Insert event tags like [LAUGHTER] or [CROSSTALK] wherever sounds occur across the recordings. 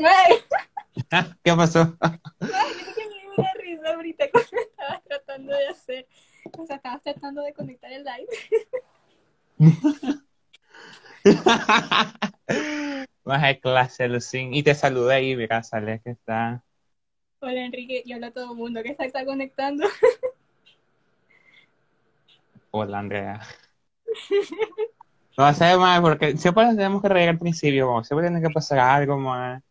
[LAUGHS] ¿Qué pasó? Ay, que me dio una risa ahorita [LAUGHS] cuando estabas tratando de hacer. O sea, estabas tratando de conectar el live. [LAUGHS] Más de clase, Lucín. Y te saludé ahí, mira, sale que está. Hola Enrique, y hola a todo el mundo que se está conectando. Hola, Andrea. No sé, más, porque siempre tenemos que reír al principio, como siempre tiene que pasar algo más.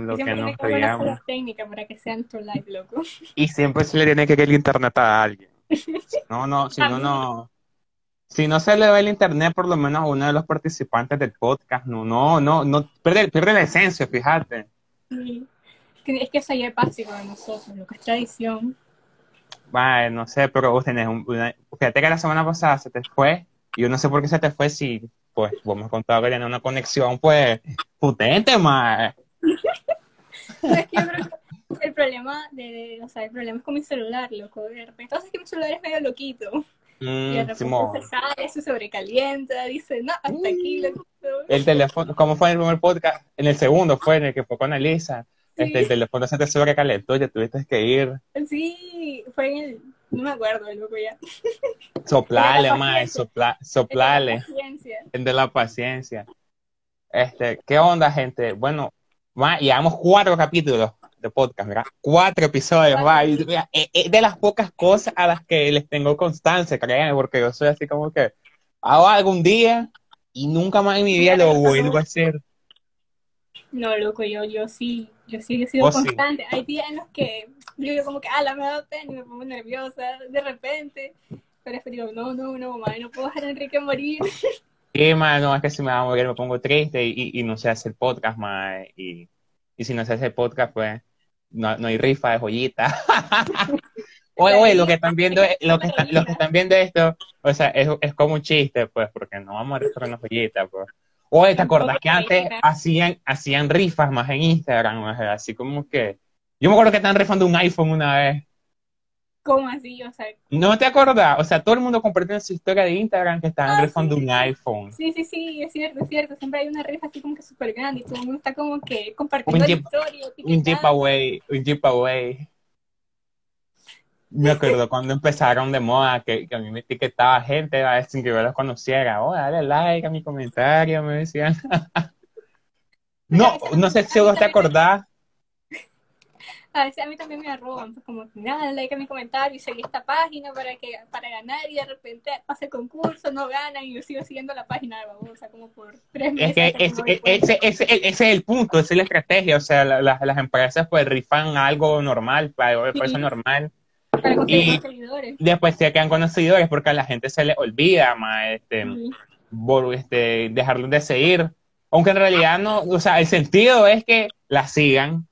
Lo que nos para que live, loco. Y siempre se le tiene que ir el internet a alguien. [LAUGHS] No, no, si no, no. Si no se le va el internet, por lo menos a uno de los participantes del podcast, no, no, no, no, pierde, pierde la esencia, fíjate. Sí. Que- Es que eso ya es básico de nosotros, lo que es tradición. Vale, no sé, pero vos tenés un, una- fíjate que la semana pasada se te fue, y yo no sé por qué se te fue si, pues, vos me has contado que tenía una conexión, pues, potente, más. [LAUGHS] Yo creo que el problema de, o sea, el problema es con mi celular, loco. De repente, entonces que mi celular es medio loquito. Y de Mm, repente Simón. se sale, se sobrecalienta, dice, no, hasta aquí, loco. El teléfono, ¿cómo fue en el primer podcast? En el segundo fue en el que fue con Elisa. Este, el teléfono se te sobrecalentó, ya tuviste que ir. Sí, fue en el, no me acuerdo, loco, ya. [LAUGHS] [LAUGHS] Soplale, la mae, sopla, soplale. El de la paciencia. Este, ¿qué onda, gente? Bueno, ma, llevamos cuatro capítulos de podcast, mira, cuatro episodios, ma, y, mira, es, es de las pocas cosas a las que les tengo constancia, créanme, porque yo soy así como que hago algún día y nunca más en mi vida lo vuelvo a hacer. No, loco, yo, yo sí, yo sí he sido sí. constante. Hay días en los que yo digo como que, ah, la me da pena y me pongo nerviosa de repente. Pero después digo, no, no, no, madre, no puedo dejar a Enrique morir. [LAUGHS] Ma, no, es que si me va a me pongo triste y, y, no sé hacer podcast, y, y si no sé hacer podcast, pues no, no hay rifa de joyita. [LAUGHS] Oye, oye, lo que están viendo, lo que están, los que están viendo esto, o sea, es, es como un chiste, pues, porque no vamos a con una joyita, pues. Oye, ¿te acordás que antes hacían, hacían rifas más en Instagram? Así como que, yo me acuerdo que estaban rifando un iPhone una vez. ¿Cómo así? O sea, ¿No te acordás? O sea, todo el mundo compartiendo su historia de Instagram que estaban Ah, rifando sí, un sí. iPhone. sí, sí, sí, es cierto, es cierto. Siempre hay una rifa así como que súper grande y todo el mundo está como que compartiendo Un la Jeep- historia. Un Jeep etiquetando. Away, un Jeep Away. Me acuerdo cuando empezaron de moda que, que a mí me etiquetaba gente a que yo los conociera. Oh, dale like a mi comentario, me decían. [LAUGHS] No, no sé si vos te acordás. A veces a mí también me arroban, pues como, dale like a mi comentario y seguí esta página para que para ganar y de repente pasa el concurso, no ganan y yo sigo siguiendo la página de babosa como por tres meses. Es que hasta que ese, ese, es el punto, esa es la estrategia. O sea, la- la- las empresas pues rifan algo normal, para Sí. normal. para conseguir y- más seguidores. Después se quedan conocedores porque a la gente se le olvida, ma, este, Sí. este, dejarlos de seguir. Aunque en realidad no, o sea, el sentido es que la sigan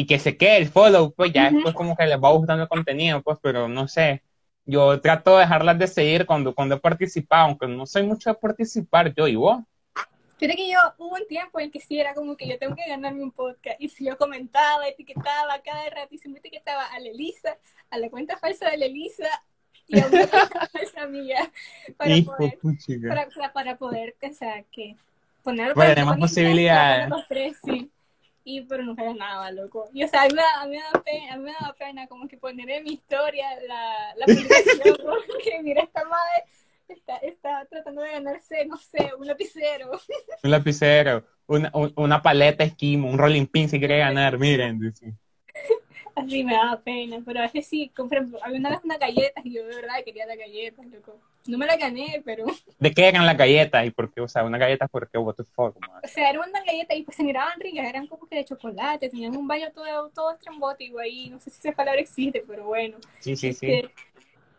y que se quede el follow, pues ya Ujú. después como que les va gustando el contenido, pues, pero no sé. Yo trato de dejarlas de seguir cuando, cuando he participado, aunque no soy mucho de participar, yo y vos. Fíjate que yo hubo un tiempo en el que sí era como que yo tengo que ganarme un podcast. Y si yo comentaba, etiquetaba cada rato y siempre etiquetaba a la Elisa, a la cuenta falsa de la Elisa y a una [LAUGHS] cuenta falsa mía para Hijo poder, para, para, para poder, o sea, que poner Bueno, tenemos posibilidades. Los tres, sí. Y pero nunca ganaba, loco. Y o sea, a mí me, da- a mí me da pena, a mí me da pena como que poner en mi historia la, la [LAUGHS] publicación, porque mira, esta madre está, está tratando de ganarse, no sé, un lapicero. [LAUGHS] Un lapicero, una, un- una paleta esquimo, un rolling pin si quiere ganar, miren. dice. Así me daba pena, pero a veces sí, compré, había una vez unas galletas y yo de verdad quería las galletas, loco. No me la gané, pero, [LAUGHS] ¿De qué eran las galletas? ¿Y por qué? O sea, una galleta, ¿por qué? What the fuck, man? o sea, eran unas galletas y pues se miraban ricas, eran como que de chocolate, tenían un baño todo, todo estrambótico ahí, no sé si esa palabra existe, pero bueno. Sí, sí, sí. Este,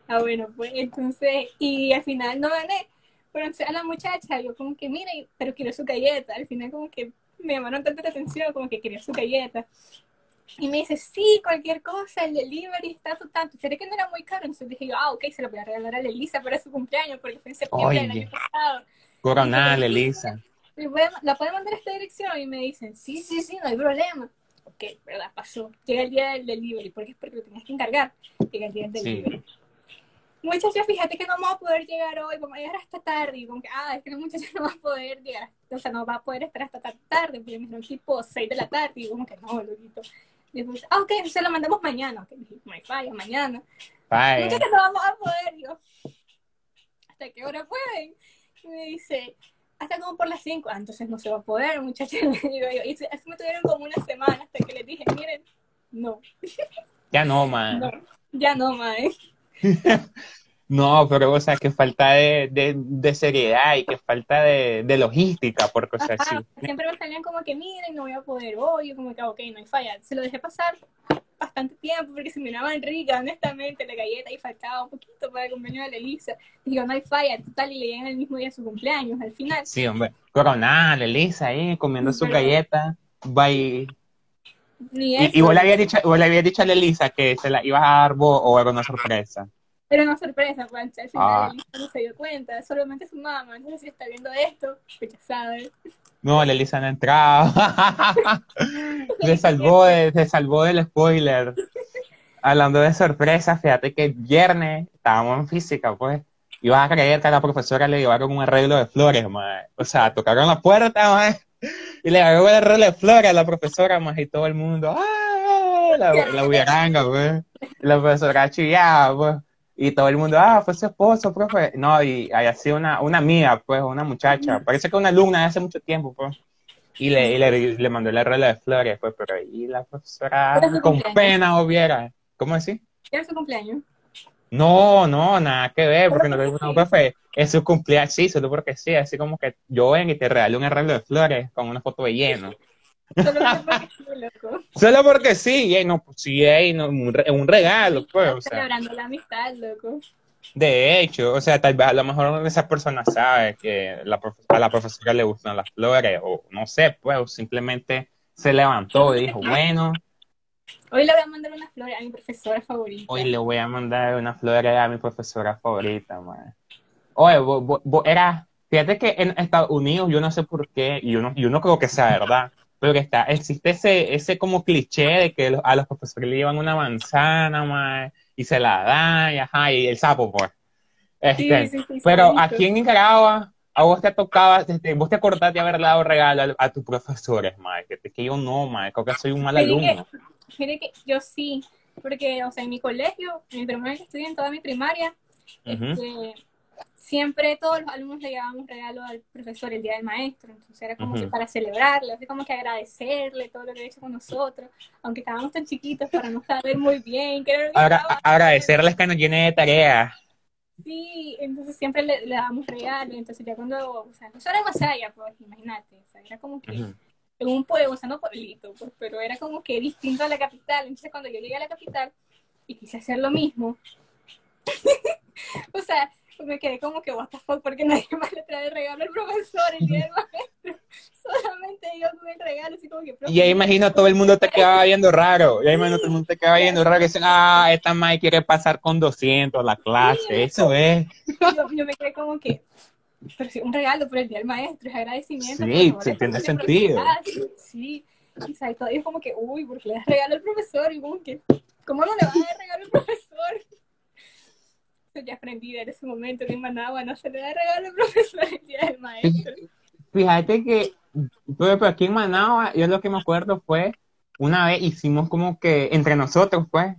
ah, bueno, pues entonces, y al final no gané, pero entonces a la muchacha, yo como que, mira, pero quiero su galleta, al final como que me llamaron tanta la atención, como que quería su galleta. Y me dice, sí, cualquier cosa, el delivery está tanto. ¿Será que no era muy caro? Entonces dije ah, ok, se lo voy a regalar a Elisa para su cumpleaños, porque fue en septiembre del Oye. año pasado. Coronal, Elisa. ¿Le puede- ¿La puede mandar a esta dirección? Y me dicen, sí, sí, sí, no hay problema. Ok, verdad, pasó. Llega el día del delivery, porque es porque lo tenías que encargar. Llega el día del Sí. delivery. muchacha, fíjate que no vamos a poder llegar hoy, vamos a llegar hasta tarde. Y como que, ah, es que muchacha [LAUGHS] no va a poder llegar, o sea, no va a poder estar hasta tan tarde, porque me dijeron tipo 6 de la tarde. Y como que no, loquito. Después, ah, ok, se lo mandamos mañana. Ok, dije, no hay falla, mañana. Vaya. Muchacha, no vamos a poder. Yo, ¿hasta qué hora pueden? Y me dice, hasta como por las 5. Ah, entonces no se va a poder, muchacha. [LAUGHS] Le digo yo. Y así me tuvieron como una semana hasta que les dije, miren, no, Ya no, [LAUGHS] man. no, ya no, mae. [LAUGHS] No, pero o sea, que falta de, de, de seriedad y que falta de, de logística, porque o sea, sí. Ajá, siempre me salían como que, miren, no voy a poder hoy, yo como que, ok, no hay falla. Se lo dejé pasar bastante tiempo porque se miraban ricas, honestamente, la galleta y faltaba un poquito para el cumpleaños de la Elisa. Digo, no hay falla, total, y le llegan el mismo día su cumpleaños, al final. Sí, hombre. Coronada, Elisa ahí, comiendo su galleta. Y, Ni y, eso, y vos le habías dicho, vos le habías dicho a la Elisa que se la ibas a dar vos o era una sorpresa. Pero no sorpresa, pues, al final Ah. No se dio cuenta, solamente su mamá, entonces si está viendo esto, pues ya sabe. No, la Elisa no entraba. [LAUGHS] se salvó, de- se salvó del spoiler. Hablando de sorpresas, fíjate que el viernes estábamos en física, pues. Ibas a creer que a la profesora le llevaron un arreglo de flores, mae. O sea, tocaron la puerta, mae, y le llevaron el arreglo de flores a la profesora, mae, y todo el mundo, ¡ah! La, la huiranga, pues. Y la profesora chillaba, pues. Y todo el mundo, ah, fue su esposo, profe. No, y había sido una, una amiga, pues, una muchacha. Parece que una alumna de hace mucho tiempo, pues. Y le, y le, le mandó el arreglo de flores, pues, pero ahí la profesora con cumpleaños. pena hubiera. ¿Cómo decir? Era su cumpleaños. No, no, nada que ver, porque no profe, es su cumpleaños, sí, solo porque sí, así como que yo vengo y te regalo un arreglo de flores con una foto de lleno. Solo porque sí, loco. Solo porque sí, y no, pues sí, no, un, re- un regalo, pues, o sea. Celebrando la amistad, loco. De hecho, o sea, tal vez a lo mejor esa persona sabe que la a la profesora le gustan las flores, o no sé, pues, o simplemente se levantó y dijo, bueno, Hoy le voy a mandar unas flores a mi profesora favorita. hoy le voy a mandar una flor a mi profesora favorita, man. Oye, vos, vos- vos eras, fíjate que en Estados Unidos, yo no sé por qué, y yo no, yo no creo que sea verdad, pero que está, existe ese, ese como cliché de que los- a los profesores le llevan una manzana, man, y se la dan, y ajá, y el sapo, pues. Este, Sí, sí, sí, sí, pero aquí en Nicaragua, a vos te tocaba, este, vos te acordás de haber dado regalo a, a tus profesores, man, que, que yo no, man, creo que soy un mal alumno. Fíjate que yo sí, porque, o sea, en mi colegio, en mi primaria que estudié en toda mi primaria, este, siempre todos los alumnos le llevaban un regalo al profesor el día del maestro, entonces era como Ujú. que para celebrarle, así como que agradecerle todo lo que ha hecho con nosotros, aunque estábamos tan chiquitos para no saber muy bien que Ahora, agradecerles que nos llene de tareas. Sí, entonces siempre le, le dábamos regalos, entonces ya cuando, o sea, eso era Masaya, pues imagínate, o sea, era como que en un pueblo, o sea, no pueblito, pues, pero era como que distinto a la capital, entonces cuando yo llegué a la capital y quise hacer lo mismo, [LAUGHS] o sea, [LAUGHS] me quedé como que, what the fuck, porque nadie [LAUGHS] más le trae regalo al profesor el día del maestro, [LAUGHS] solamente yo con el regalo, así como que, Y ahí imagino todo el mundo te quedaba viendo raro. Y ahí imagino todo el mundo te quedaba viendo raro. Que dicen, ah, esta Mai quiere pasar con 200 la clase. Eso es. yo, yo me quedé como que, pero sí, un regalo por el día del maestro, es agradecimiento. Sí, sí, tiene sentido. Sí, y sabes, todo es como que, uy, porque le das regalo al profesor, y como que, ¿cómo no le vas a dar regalo al profesor? [LAUGHS] Ya aprendí en ese momento que en Managua no se le da regalo al profesor el maestro. Fíjate que, pero pero aquí en Managua, yo lo que me acuerdo fue, una vez hicimos como que, entre nosotros, pues,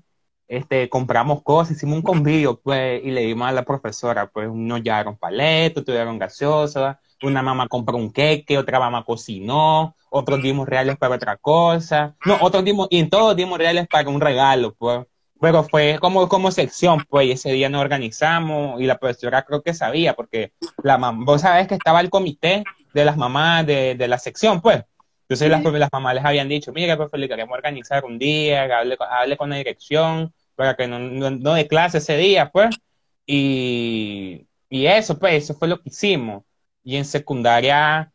este, compramos cosas, hicimos un convivio, pues, y le dimos a la profesora, pues, unos llevaron paletos, tuvieron gaseosa, una mamá compró un queque, otra mamá cocinó, otros dimos reales para otra cosa, no, otros dimos, y en todos dimos reales para un regalo, pues. Pero fue como, como sección, pues, ese día nos organizamos, y la profesora creo que sabía, porque la mam- vos sabés que estaba el comité de las mamás de, de la sección, pues. Entonces las, las mamás les habían dicho, mira, profe, le queremos organizar un día, hable, con- hable con la dirección, para que no, no, no dé clase ese día, pues. Y, y eso, pues, eso fue lo que hicimos. Y en secundaria,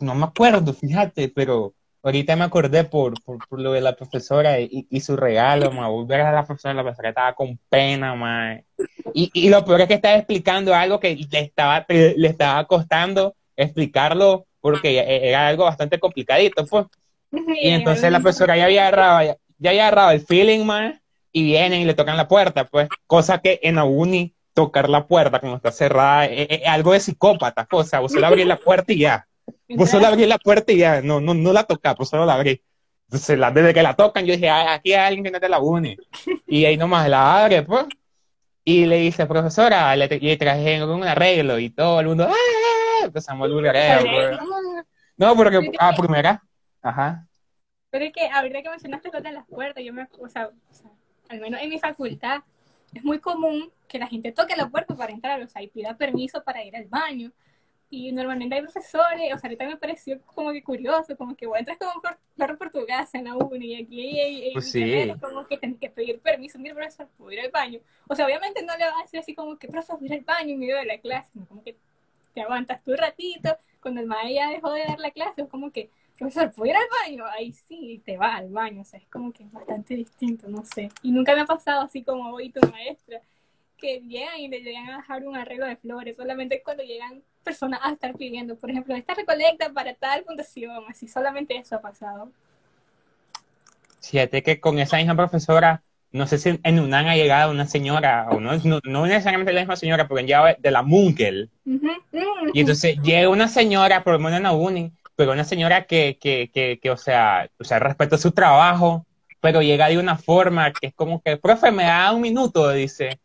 no me acuerdo, fíjate, pero ahorita me acordé por, por, por lo de la profesora y, y su regalo, ma, volver a la profesora, la profesora estaba con pena, ma. Y, y lo peor es que estaba explicando algo que le estaba, le estaba costando explicarlo porque e- era algo bastante complicadito, pues. Y entonces la profesora ya había agarrado, ya, ya había agarrado el feeling, más y vienen y le tocan la puerta, pues. Cosa que en la uni tocar la puerta cuando está cerrada, es, es algo de psicópata, o sea, vos solo abrís la puerta y ya. Vos solo abrís la puerta y ya, no, no, no la tocás, vos solo la abrís. Entonces, la, desde que la tocan, yo dije, "Ah, aquí hay alguien que no te la une. Y ahí nomás la abre, pues. Y le dice, profesora, le, le traje un arreglo y todo el mundo, ¡ah! Empezamos el pues. No, porque, ah, primera, ajá. Pero es que ahorita que mencionaste lo de las puertas, yo me, o sea, o sea, al menos en mi facultad, es muy común que la gente toque la puerta para entrar, o sea, y pida permiso para ir al baño. Y normalmente hay profesores, o sea, ahorita me pareció como que curioso, como que vos entras como por, por tu casa en la uni y aquí hay Pues sí. como que tenés que pedir permiso, mira profesor, puedo ir al baño. O sea, obviamente no le vas a decir así como que profesor, voy ir al baño en medio de la clase, sino como que te aguantas tu ratito, cuando el maestro ya dejó de dar la clase, es como que, profesor, ¿puedo ir al baño? Ahí sí, te va al baño, o sea, es como que bastante distinto, no sé. Y nunca me ha pasado así como hoy tu maestra, que llegan y le llegan a dejar un arreglo de flores, solamente cuando llegan personas a estar pidiendo, por ejemplo, esta recolecta para tal fundación, así, solamente eso ha pasado. Fíjate que con esa misma profesora, no sé si en UNAM ha llegado una señora, o no, no, no necesariamente la misma señora, porque llegaba de la Munkel. Ujú, ujú. Y entonces llega una señora, por lo menos en la uni, pero una señora que, que, que, que, o sea, o sea, respeta su trabajo, pero llega de una forma que es como que, profe, me da un minuto, dice,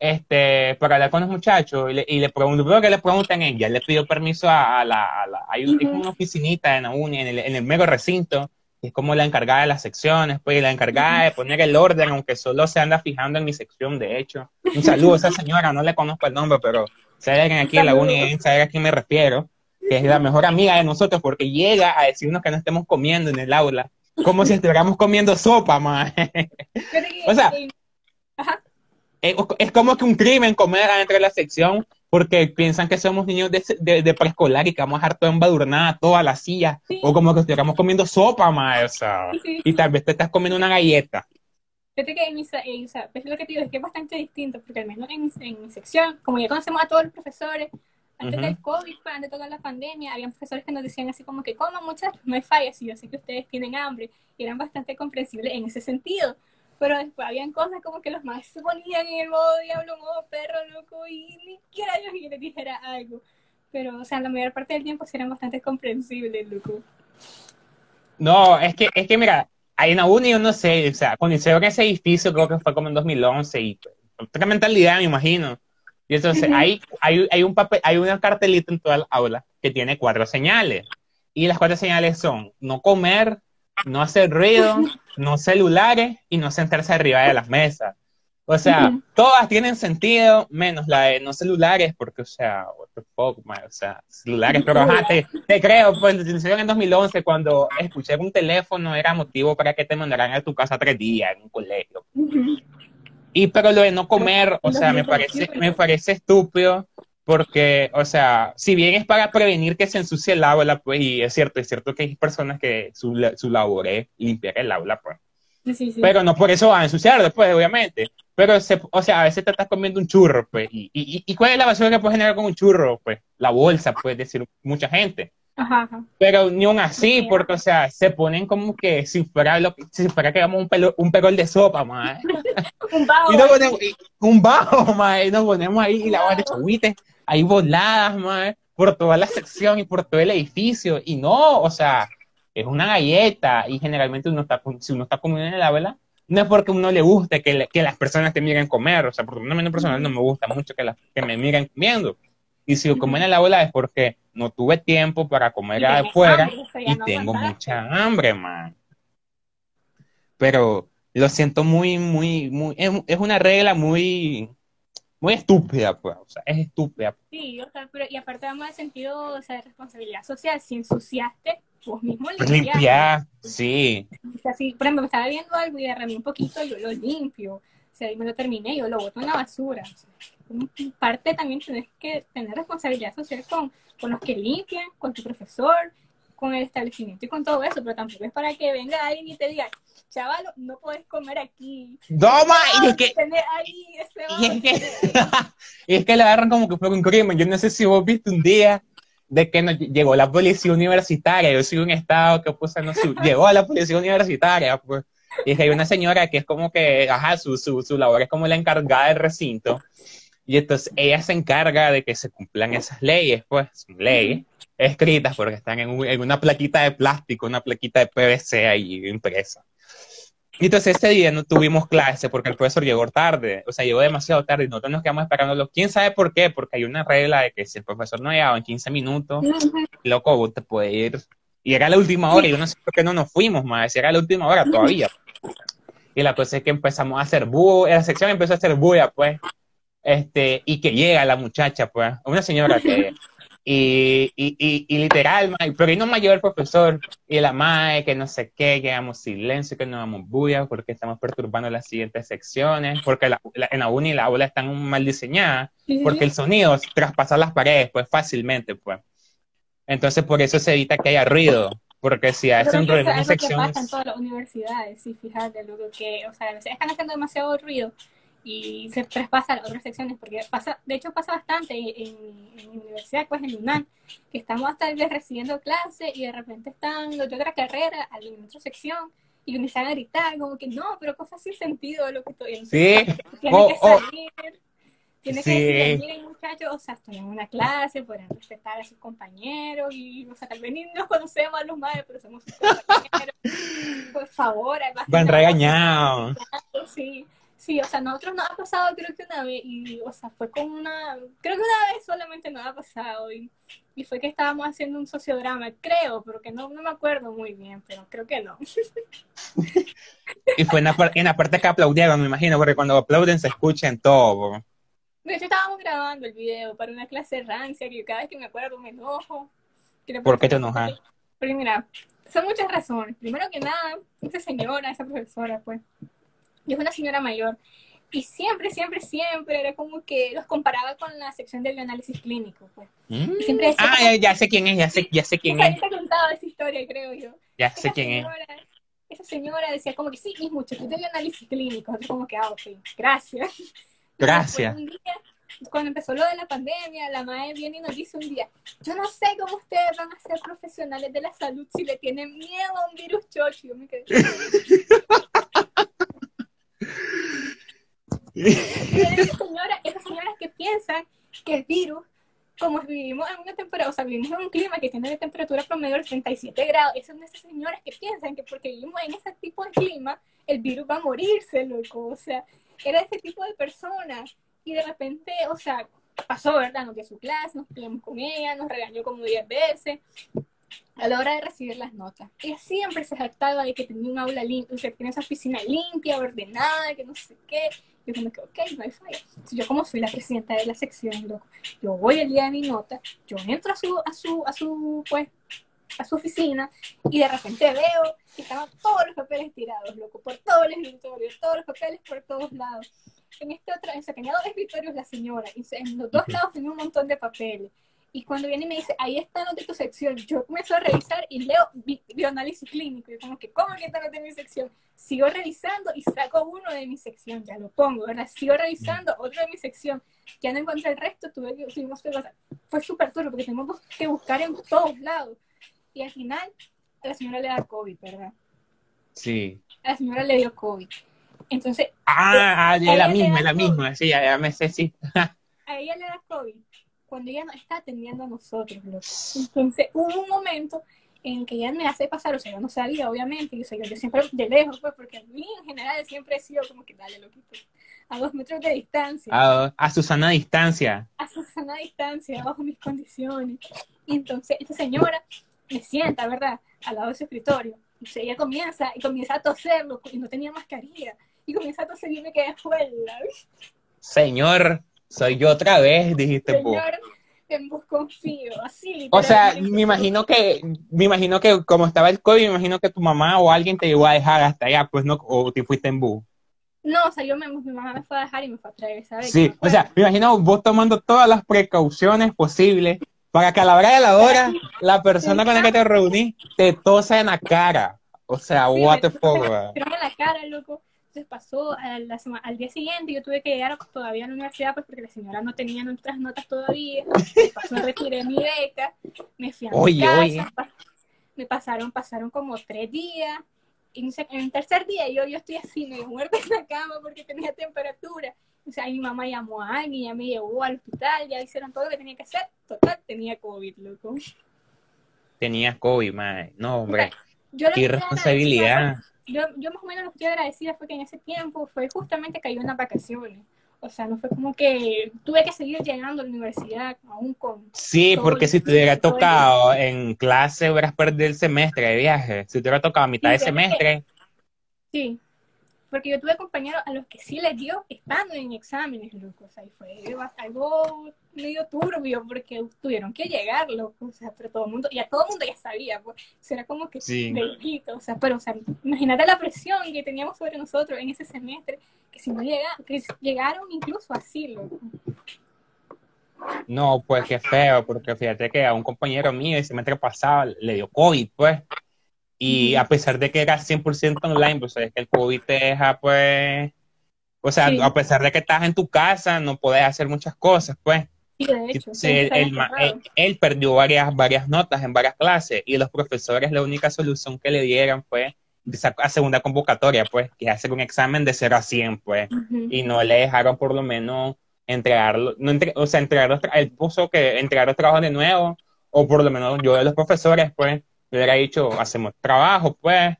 este, para hablar con los muchachos, y le, y le pregunto, que le preguntan ella, le pidió permiso a, a la, a la- hay un- hay como una oficinita en la uni, en el, en el mero recinto, que es como la encargada de las secciones, pues, la encargada de poner el orden, aunque solo se anda fijando en mi sección, de hecho. Un saludo a esa señora, no le conozco el nombre, pero si hay alguien aquí en la uni, sabe a quién me refiero, que es la mejor amiga de nosotros, porque llega a decirnos que no estemos comiendo en el aula, como si estuviéramos comiendo sopa, que, [LAUGHS] O sea, ajá, es, es como que un crimen comer adentro de la sección porque piensan que somos niños de, de, de preescolar y que vamos a dejar todo embadurnada, toda la silla, Sí. o como que estuviéramos comiendo sopa, ma, o sea, Sí, y tal vez te estás comiendo una galleta. Fíjate que en mi, o sea, es lo que te digo, es que es bastante distinto, porque al menos en, mi- en mi sección, como ya conocemos a todos los profesores, antes Ujú. del COVID, pues, antes de toda la pandemia, habían profesores que nos decían así como que, coman muchachos, no hay fallas, y yo sé que ustedes tienen hambre, y eran bastante comprensibles en ese sentido. Pero después habían cosas como que los maestros se ponían en el modo diablo, modo perro, loco, y ni siquiera yo que les dijera algo. Pero, o sea, la mayor parte del tiempo sí eran bastante comprensibles, loco. No, es que, es que mira, hay una uni, yo no sé, o sea, cuando hicieron ese edificio, creo que fue como en 2011, y otra mentalidad, me imagino. Y entonces hay, hay, hay un papel, hay una cartelita en toda la aula que tiene cuatro señales. Y las cuatro señales son no comer, no hacer ruido, no celulares y no sentarse arriba de las mesas. O sea, todas tienen sentido, menos la de no celulares, porque, o sea, what the fuck, man, o sea, celulares, pero ajá, te, te creo, pues lo hicieron en 2011 cuando escuchar un teléfono era motivo para que te mandaran a tu casa tres días en un colegio. Y pero lo de no comer, o sea, me parece, me parece estúpido porque, o sea, si bien es para prevenir que se ensucie el aula, pues, y es cierto, es cierto que hay personas que su, su labor es limpiar el aula, pues. Sí, sí, sí. Pero no por eso van a ensuciar después, obviamente. Pero, se, o sea, a veces te estás comiendo un churro, pues. Y, y, y cuál es la basura que puedes generar con un churro? Pues la bolsa, puede decir mucha gente. Ajá, ajá. Pero ni aun así, Sí. porque, o sea, se ponen como que si fuera, lo, que- si fuera que hagamos un, pelo, un perol de sopa, más. [LAUGHS] Un bajo. Y nos ponemos, y- un bajo, más, y nos ponemos ahí y la de chagüites, ahí voladas, más, por toda la sección y por todo el edificio. Y no, o sea, es una galleta y generalmente uno está, si uno está comiendo en el aula, no es porque a uno le guste que, le- que las personas te miren comer, o sea, por lo menos personal no me gusta mucho que, las que me miren comiendo. Y si yo como en el aula es porque no tuve tiempo para comer Y afuera hambre, y no tengo mucha hambre, man. Pero lo siento muy, muy, muy, es, es una regla muy, muy estúpida, pues, o sea, es estúpida. Sí, o sea, pero y aparte vamos al sentido o sea, de responsabilidad social, si ensuciaste, vos mismo limpiaste. limpiar, sí. O sea, si, por ejemplo, me estaba viendo algo y derramé un poquito, yo lo limpio. Sea, y me lo terminé, yo lo boto en la basura. Parte también tienes que tener responsabilidad social con, con los que limpian, con tu profesor, con el establecimiento y con todo eso, pero tampoco es para que venga alguien y te diga, chaval, no puedes comer aquí. No, ma, y es que, ahí y es que, vaso". [LAUGHS] y es que le agarran como que fue un crimen. Yo no sé si vos viste un día de que nos llegó la policía universitaria. Yo soy un estado que pues, no sé, llegó la policía universitaria, pues. Y es que hay una señora que es como que, ajá, su, su, su labor es como la encargada del recinto. Y entonces ella se encarga de que se cumplan esas leyes, pues, leyes escritas porque están en, un- en una plaquita de plástico, una plaquita de PVC ahí impresa. Y entonces ese día no tuvimos clase porque el profesor llegó tarde, o sea, llegó demasiado tarde y nosotros nos quedamos esperándolo. ¿Quién sabe por qué? Porque hay una regla de que si el profesor no llegaba en 15 minutos, loco, vos te puedes ir. Y era la última hora y yo no sé por qué no nos fuimos más, era la última hora todavía. Y la cosa es que empezamos a hacer búho, la sección empezó a hacer bulla, pues, este, y que llega la muchacha, pues, una señora que, y, y, y, y literal, mae, pero ahí no me ayudó el profesor, y la mae, que no sé qué, que hagamos silencio, que no hagamos bulla, porque estamos perturbando las siguientes secciones, porque la, la- en la uni la aula están mal diseñada, porque el sonido traspasa las paredes, pues, fácilmente, pues. Entonces, por eso se evita que haya ruido, porque si hacen ruido en es una lo que pasa en todas las universidades, sí, fíjate, lo que, o sea, a veces están haciendo demasiado ruido y se traspasa a las otras secciones, porque pasa, de hecho pasa bastante en, en mi universidad, pues en UNAM, que estamos vez recibiendo clase y de repente están los de otra carrera en otra sección y comienzan a gritar como que no, pero cosas sin sentido lo que estoy Sí, tiene Oh, que oh. salir, tiene Sí. que decirle, miren muchachos, o sea, estoy en una clase, pueden respetar a sus compañeros y, o sea, tal vez ni nos conocemos a los madres, pero somos sus compañeros. [LAUGHS] Por favor, hay van regañados. Sí, sí, o sea, nosotros nos ha pasado creo que una vez, y, o sea, fue con una, creo que una vez solamente nos ha pasado, y, y fue que estábamos haciendo un sociodrama, creo, pero que no, no me acuerdo muy bien, pero creo que no. Y fue en la, en la parte que aplaudieron, me imagino, porque cuando aplauden se escucha en todo. De hecho, estábamos grabando el video para una clase rancia, que yo cada vez que me acuerdo me enojo. ¿Por qué te enojas? Porque mira, son muchas razones. Primero que nada, esa señora, esa profesora, pues, y es una señora mayor. Y siempre, siempre, siempre era como que los comparaba con la sección del análisis clínico, pues. Mm. Y siempre decía Ah, ya, ya sé quién es, ya sé, ya sé quién es, yo he contado esa historia, creo yo. ya sé Esa quién es. señora, esa señora decía como que sí, mis muchachos de análisis clínico. Entonces como que, ah, ok, gracias. Gracias. después un día, cuando empezó lo de la pandemia, la madre viene y nos dice un día, yo no sé cómo ustedes van a ser profesionales de la salud si le tienen miedo a un virus chocho. Yo me quedé, Y [LAUGHS] esas señoras, esas señoras que piensan que el virus, como vivimos en una temporada, o sea, vivimos en un clima que tiene de temperatura promedio de 37 grados, esas son esas señoras que piensan que porque vivimos en ese tipo de clima, el virus va a morirse, loco. O sea, era ese tipo de personas. Y de repente, o sea, pasó, ¿verdad? Nos dio su clase, nos peleamos con ella, nos regañó como 10 veces a la hora de recibir las notas. Ella siempre se jactaba de que tenía un aula limpia, o sea, tenía esa oficina limpia, ordenada, que no sé qué. Yo como que, ok, no hay falla. Yo como soy la presidenta de la sección, yo voy el día de mi nota, yo entro a su, a su, a su, pues, a su oficina y de repente veo que estaban todos los papeles tirados, loco, por todo el escritorio, todos los papeles por todos lados. En este otro, o sea, tenía dos escritorios la señora y en los dos lados tenía un montón de papeles. Y cuando viene y me dice, ahí están los de tu sección, yo comienzo a revisar y leo bi- bioanálisis clínico. Y como que, ¿cómo que están los de mi sección? Sigo revisando y saco uno de mi sección, ya lo pongo, ¿verdad? Sigo revisando otro de mi sección. Ya no encontré el resto, tuve que, tuvimos que pasar. Fue súper duro porque tuvimos que buscar en todos lados. Y al final, la señora le da COVID, ¿verdad? Sí. La señora le dio COVID. Entonces, Ah, ah, es la misma, es la misma, sí, ya, ya me sé, sí. [LAUGHS] a ella le da COVID cuando ella no está atendiendo a nosotros, loco. Entonces, hubo un momento en que ella me hace pasar, o sea, yo no sabía, obviamente, y, o sea, yo, yo siempre de lejos, pues, porque a mí en general siempre he sido como que dale, loquito, a dos metros de distancia, A, a Susana distancia. a su sana distancia, bajo mis condiciones. Y entonces, esta señora me sienta, ¿verdad?, al lado de su escritorio. Y entonces ella comienza, y comienza a toser, y no tenía mascarilla. Y comienza a toser y me quedé fuera, Señor, soy yo otra vez, dijiste vos. Señor, en vos confío, así. O sea, me imagino que, me imagino que como estaba el COVID, me imagino que tu mamá o alguien te llegó a dejar hasta allá, pues no, o te fuiste en bus. No, o sea, yo me, mi mamá me fue a dejar y me fue a traer, ¿sabes? Sí, o sea, me imagino vos tomando todas las precauciones posibles para que a la hora de la hora, la persona con la que te reuní te tosa en la cara. O sea, Sí, what the fuck, tiraron en la cara, loco. Entonces pasó a la sema- al día siguiente, yo tuve que llegar todavía a la universidad, pues porque la señora no tenía nuestras notas todavía. Pasó, retiré mi beca, me fui a mi Oye, casa, oye. me pasaron, pasaron como tres días y no sé, en el tercer día yo, yo estoy así, me muerta en la cama porque tenía temperatura. O sea, mi mamá llamó a alguien, ya me llevó al hospital, ya hicieron todo lo que tenía que hacer. Total, tenía COVID, loco. Tenías COVID, madre. No, hombre. Yo que Qué estoy responsabilidad. agradecida, pues, Yo, yo más o menos lo que estoy agradecida fue que en ese tiempo fue justamente cayó en las vacaciones. O sea, no fue como que tuve que seguir llegando a la universidad aún con... Sí, porque si te hubiera el- tocado en clase, hubieras perdido el semestre de viaje. Si te hubiera tocado a mitad de que- semestre, Sí, porque yo tuve compañeros a los que sí les dio estando en exámenes, loco. O sea, y fue algo medio turbio porque tuvieron que llegar, loco. O sea, pero todo el mundo, ya todo el mundo ya sabía, pues. O sea, era como que Sí. bendito, o sea, pero, o sea, imagínate la presión que teníamos sobre nosotros en ese semestre, que si no llega, que llegaron incluso así, loco. no, pues qué feo, porque fíjate que a un compañero mío el semestre pasado le dio COVID, pues. Y a pesar de que era 100% online, pues es que el COVID te deja, pues. O sea, Sí. a pesar de que estás en tu casa, no puedes hacer muchas cosas, pues. Sí, de hecho. Sí, siempre él, perdió varias, varias notas en varias clases y los profesores la única solución que le dieron fue a segunda convocatoria, pues, que es hacer un examen de 0 a 100, pues, y no le dejaron por lo menos entregarlo, no entre- o sea, entregar los, él puso que entregar los trabajos de nuevo, o por lo menos yo de los profesores, pues, le hubiera dicho, hacemos trabajo, pues,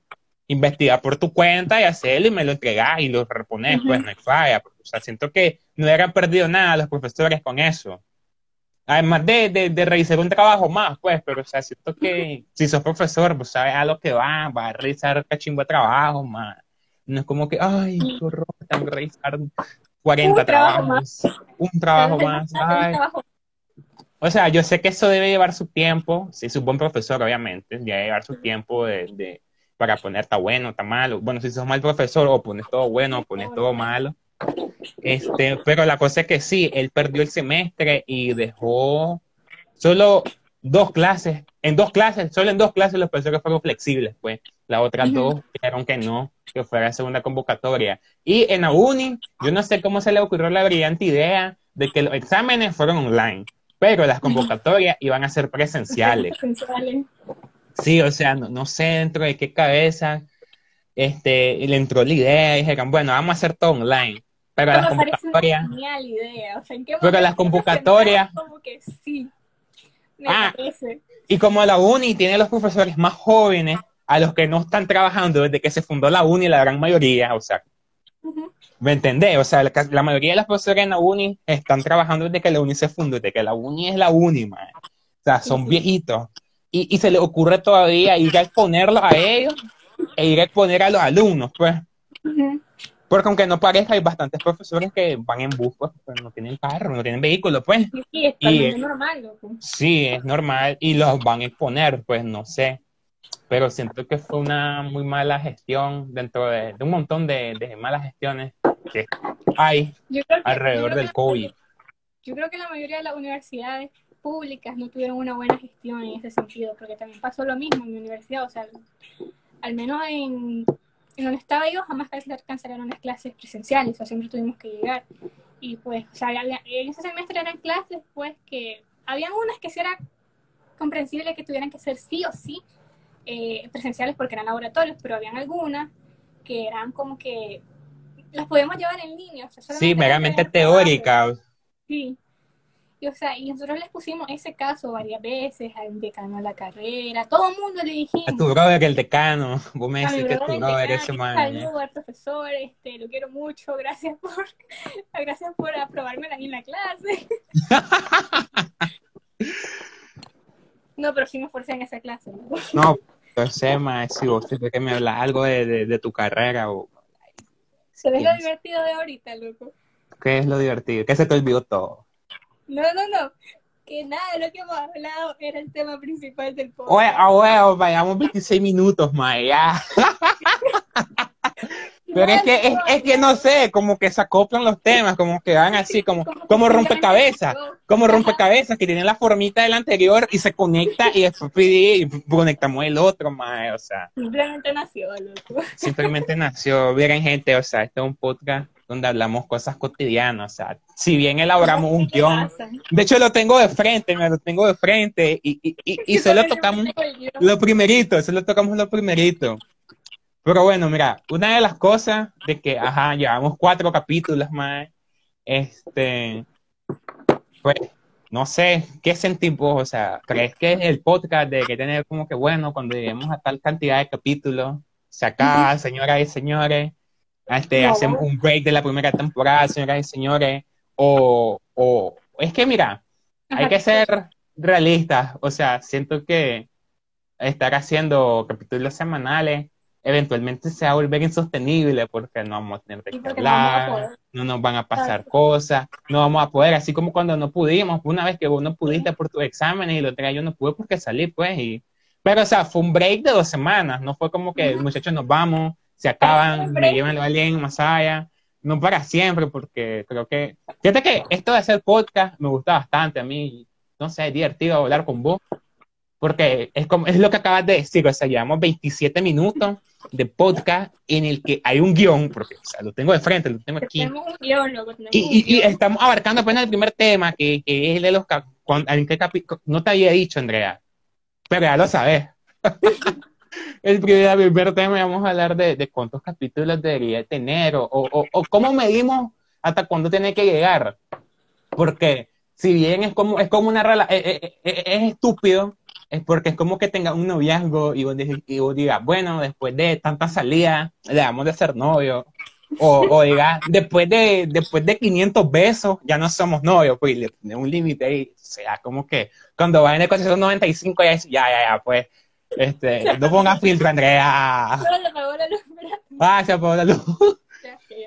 investiga por tu cuenta y hacerlo y me lo entregás y lo repones, pues, no hay falla. O sea, siento que no hubieran perdido nada los profesores con eso. Además de, de, de revisar un trabajo más, pues, pero o sea, siento que si sos profesor, pues sabes a lo que va, va a revisar cachimbo de trabajo, más. No es como que, ay, qué horror, tengo que revisar 40 Un trabajo trabajos, un trabajo más. ay. O sea, yo sé que eso debe llevar su tiempo, si es un buen profesor, obviamente, debe llevar su tiempo de, de- para poner está bueno, está malo. Bueno, si sos mal profesor, o pones todo bueno, o pones todo malo. Este, pero la cosa es que sí, él perdió el semestre y dejó solo dos clases. En dos clases, solo en dos clases los profesores fueron flexibles, pues. Las otras dos dijeron que no, que fuera segunda convocatoria. Y en la uni, yo no sé cómo se le ocurrió la brillante idea de que los exámenes fueron online, pero las convocatorias iban a ser presenciales. [LAUGHS] Esenciales. Sí, o sea, no, no sé dentro de qué cabeza este, le entró la idea y dijeron, bueno, vamos a hacer todo online. Pero las Pero una convocatorias, genial idea. O sea, ¿en qué Pero las convocatorias- Como que sí. Me Ah. parece. y como la uni tiene los profesores más jóvenes, a los que no están trabajando desde que se fundó la uni, la gran mayoría, o sea, ¿me entendés? O sea, la, la mayoría de los profesores en la uni están trabajando desde que la uni se fundó, desde que la uni es la uni, man. O sea, son viejitos. Y, y se les ocurre todavía ir a exponerlos a ellos e ir a exponer a los alumnos, pues. Porque aunque no parezca, hay bastantes profesores que van en bus, pues, pues, no tienen carro, no tienen vehículo, pues. Sí, es Y, eh, normal, loco. Sí, es normal y los van a exponer, pues no sé. Pero siento que fue una muy mala gestión dentro de, de un montón de, de malas gestiones que hay que, alrededor del COVID. Yo creo que la mayoría de las universidades públicas no tuvieron una buena gestión en ese sentido, porque también pasó lo mismo en mi universidad, o sea, al menos en, en donde estaba yo jamás cance- cancelaron las clases presenciales, o sea, siempre tuvimos que llegar. Y pues, o sea, en ese semestre eran clases, pues, que habían unas que sí era comprensible que tuvieran que ser sí o sí eh, presenciales porque eran laboratorios, pero habían algunas que eran como que las podemos llevar en línea. O sea, Sí, era meramente teórica. Sí. Y, o sea, y nosotros les pusimos ese caso varias veces al decano de la carrera, todo el mundo le dijimos. A tu brother, el decano. Vos me decís que es tu brother decano, ese un man. saludo al profesor, este, lo quiero mucho, gracias por, [LAUGHS] gracias por aprobarme en la clase. [LAUGHS] [LAUGHS] No, pero sí me esforcé en esa clase. ¿no? No, [LAUGHS] sé, man, si vos que me hablas algo de, de, de tu carrera o ve lo divertido de ahorita, loco. qué es lo divertido, que se te olvidó todo. No, no, no. Que nada de lo que hemos hablado era el tema principal del podcast. Oye, ah, huevo, vayamos 26 minutos, man, ya. [LAUGHS] Pero es que, es, es que no sé, como que se acoplan los temas, como que van así, como, como rompecabezas, como rompecabezas que tienen la formita del anterior y se conecta y después y conectamos el otro, mae, o sea, Simplemente nació, loco. simplemente nació, miren gente, o sea, este es un podcast donde hablamos cosas cotidianas, o sea, si bien elaboramos un ¿Qué guion, de hecho lo tengo de frente, me lo tengo de frente y, y, y, y solo tocamos lo primerito, solo tocamos lo primerito. Pero bueno, mira, una de las cosas de que, ajá, llevamos cuatro capítulos más, este, pues, no sé, ¿qué sentimos? O sea, ¿crees que el podcast de que tener como que, bueno, cuando lleguemos a tal cantidad de capítulos, se acaba, señoras y señores, este, hacemos un break de la primera temporada, señoras y señores, o, o es que mira, hay que ser realistas, o sea, siento que estar haciendo capítulos semanales eventualmente se va a volver insostenible porque no vamos a tener que hablar, no, nos van a pasar cosas, no vamos a poder, así como cuando no pudimos, una vez que vos no pudiste por tus exámenes y lo tenía yo no pude porque salí, pues, y, pero o sea, fue un break de dos semanas, no fue como que muchachos nos vamos, se acaban, me llevan a alguien más allá, no para siempre, porque creo que, fíjate que esto de hacer podcast me gusta bastante a mí, no sé, es divertido hablar con vos, porque es, como, es lo que acabas de decir, o sea, llevamos 27 minutos de podcast en el que hay un guion, porque o sea, lo tengo de frente, lo tengo aquí. Tenemos un guion, tenemos Y, un y- y guion. estamos abarcando apenas el primer tema, que, que es el de los... cap- cuan- ¿En qué capítulo? No te había dicho, Andrea, pero ya lo sabes. [LAUGHS] el primer, el primer tema vamos a hablar de, de cuántos capítulos debería tener o, o, o- cómo medimos hasta cuándo tiene que llegar. Porque si bien es como, es como una relación, es, estúpido, es porque es como que tenga un noviazgo y vos, y vos digas, bueno, después de tantas salidas, le damos de ser novio. O, o digas, después de, después de 500 besos, ya no somos novios, pues le pones un límite ahí. O sea, como que cuando va en el 495 ya, dice, ya, ya, ya, pues, este, no pongas filtro, Andrea. Ah, se apagó la luz.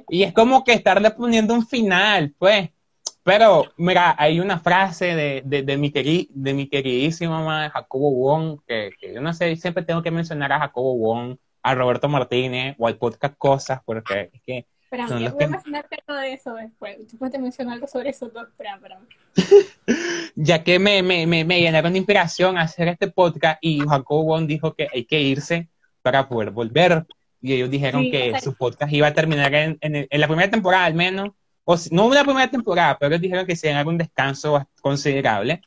Y es como que estarle poniendo un final, pues. Pero, mira, hay una frase de, de, de mi, queri- de mi queridísimo mamá, Jacobo Wong, que, que yo no sé, siempre tengo que mencionar a Jacobo Wong, a Roberto Martínez o al podcast Cosas, porque es que Espérame, Son los voy a que- mencionarte algo de eso después. Después te menciono algo sobre esos dos. Espérame, [LAUGHS] espérame. ya que me, me, me, me llenaron de inspiración a hacer este podcast y Jacobo Wong dijo que hay que irse para poder volver. Y ellos dijeron Sí, que su podcast iba a terminar en, en, en la primera temporada al menos, o no en la primera temporada, pero ellos dijeron que se iban a dar un descanso considerable,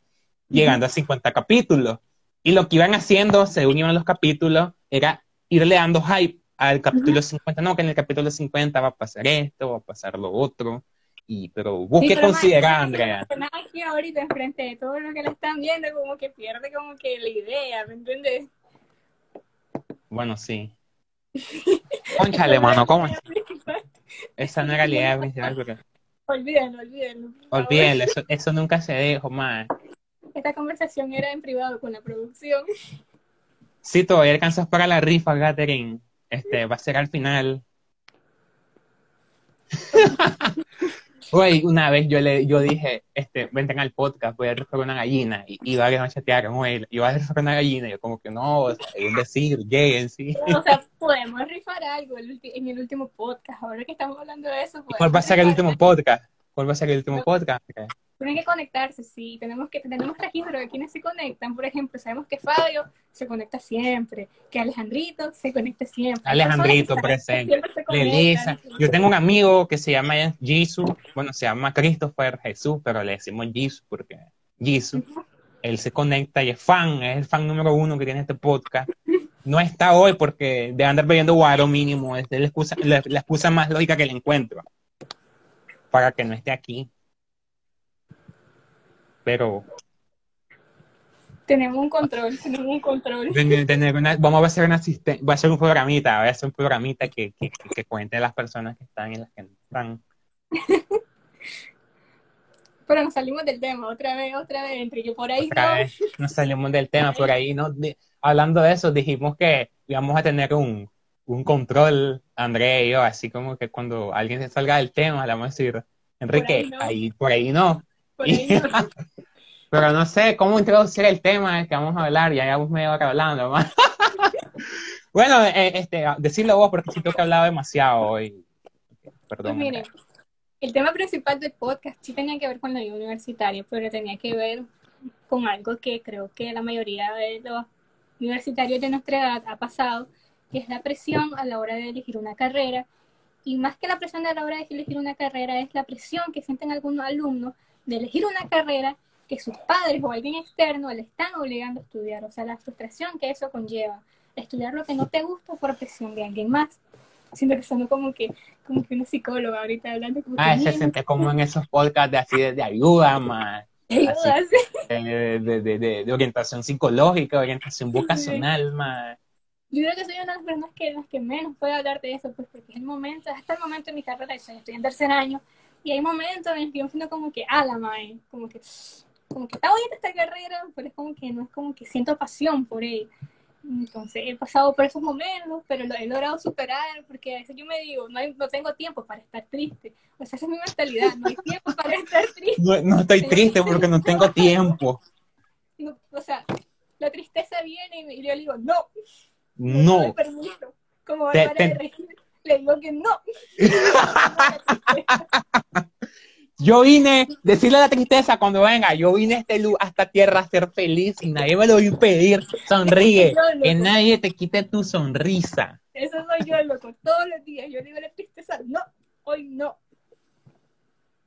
llegando a 50 capítulos. Y lo que iban haciendo, según iban los capítulos, era irle dando hype al capítulo 50. No, que en el capítulo 50 va a pasar esto, va a pasar lo otro. Y, pero vos Sí, pero, man, Andrea. aquí ahorita enfrente de todo lo que le están viendo, como que pierde como que la idea, ¿me entiendes? Bueno, sí. [LAUGHS] Conchale, mano, ¿cómo es? [LAUGHS] Esa no era la idea principal, porque Olvídenlo, olvídenlo. olvídenlo, eso, eso nunca se dijo, más. Esta conversación era en privado con la producción. Si todavía alcanzas para la rifa, Catherine, este, va a ser al final. [LAUGHS] Güey, una vez yo le, yo dije, este, venten al podcast, voy a rifar una gallina, y iba a chatear con él, iba a rifar una gallina, y yo como que no, o sea, es un decir, lleguen, sí. O sea, podemos rifar algo el en el último podcast. Ahora que estamos hablando de eso, ¿Cuál va a ser el último podcast? ¿Cuál va a ser el último podcast? Tienen que conectarse, sí. Tenemos que tenemos registro de quienes se conectan. Por ejemplo, sabemos que Fabio se conecta siempre, que Alejandrito se conecta siempre. Alejandrito presente. Melissa. Yo tengo un amigo que se llama Jesus, bueno, se llama Christopher Jesús, pero le decimos Jesus porque Jesus. Él se conecta y es fan, es el fan número uno que tiene este podcast. No está hoy porque de andar bebiendo guaro mínimo, es la excusa, la, la excusa más lógica que le encuentro para que no esté aquí. Pero Tenemos un control, tenemos un control. tener- una- vamos a hacer un asistente, voy a hacer un programita, voy a hacer un programita que, que, que, que cuente las personas que están y las que no están. [LAUGHS] Pero nos salimos del tema, otra vez, otra vez, entre que por ahí Otra no. vez nos salimos del tema por ahí, ¿no? Hablando de eso, dijimos que íbamos a tener un, un control, André y yo, así como que cuando alguien se salga del tema, le vamos a decir, Enrique, ahí no. ahí, por ahí no. [LAUGHS] Pero no sé cómo introducir el tema del que vamos a hablar, ya llevamos media hora hablando. ¿no? [LAUGHS] bueno, eh, este, decirlo vos porque siento que he hablado demasiado hoy. Perdón. Pues miren, el tema principal del podcast sí tenía que ver con la vida universitaria, pero tenía que ver con algo que creo que la mayoría de los universitarios de nuestra edad ha pasado, que es la presión a la hora de elegir una carrera. Y más que la presión a la hora de elegir una carrera, es la presión que sienten algunos alumnos de elegir una carrera que sus padres o alguien externo le están obligando a estudiar, o sea, la frustración que eso conlleva. estudiar lo que no te gusta por presión de alguien más. Siento que son como que, como que una psicóloga ahorita hablando como Ah, que, se "Mira, siente como en esos podcasts de así de, de ayuda, más [LAUGHS] sí". de, de, de, orientación psicológica, orientación vocacional, más Yo creo que soy una de las personas que, las que menos puede hablar de eso, pues porque es el momento, hasta el momento de mi carrera, estoy en tercer año, y hay momentos en los que yo me siento como que, ah, la mae, como que, como que está bonita esta carrera, pero es como que no es como que siento pasión por ella. Entonces he pasado por esos momentos, pero lo he logrado superar, porque a veces yo me digo, no, hay- no tengo tiempo para estar triste. O sea, esa es mi mentalidad, no hay tiempo para estar triste. no, no estoy triste porque no tengo tiempo. No, o sea, la tristeza viene y, yo le digo, no, No. me permito. Como Te- de le digo que no. [LAUGHS] Yo vine, decirle a la tristeza cuando venga, yo vine a este lu- a esta tierra a ser feliz y nadie me lo va a impedir. Sonríe, Yo, que nadie te quite tu sonrisa. Eso soy yo, loco, todos los días. Yo digo a la tristeza, no, hoy no.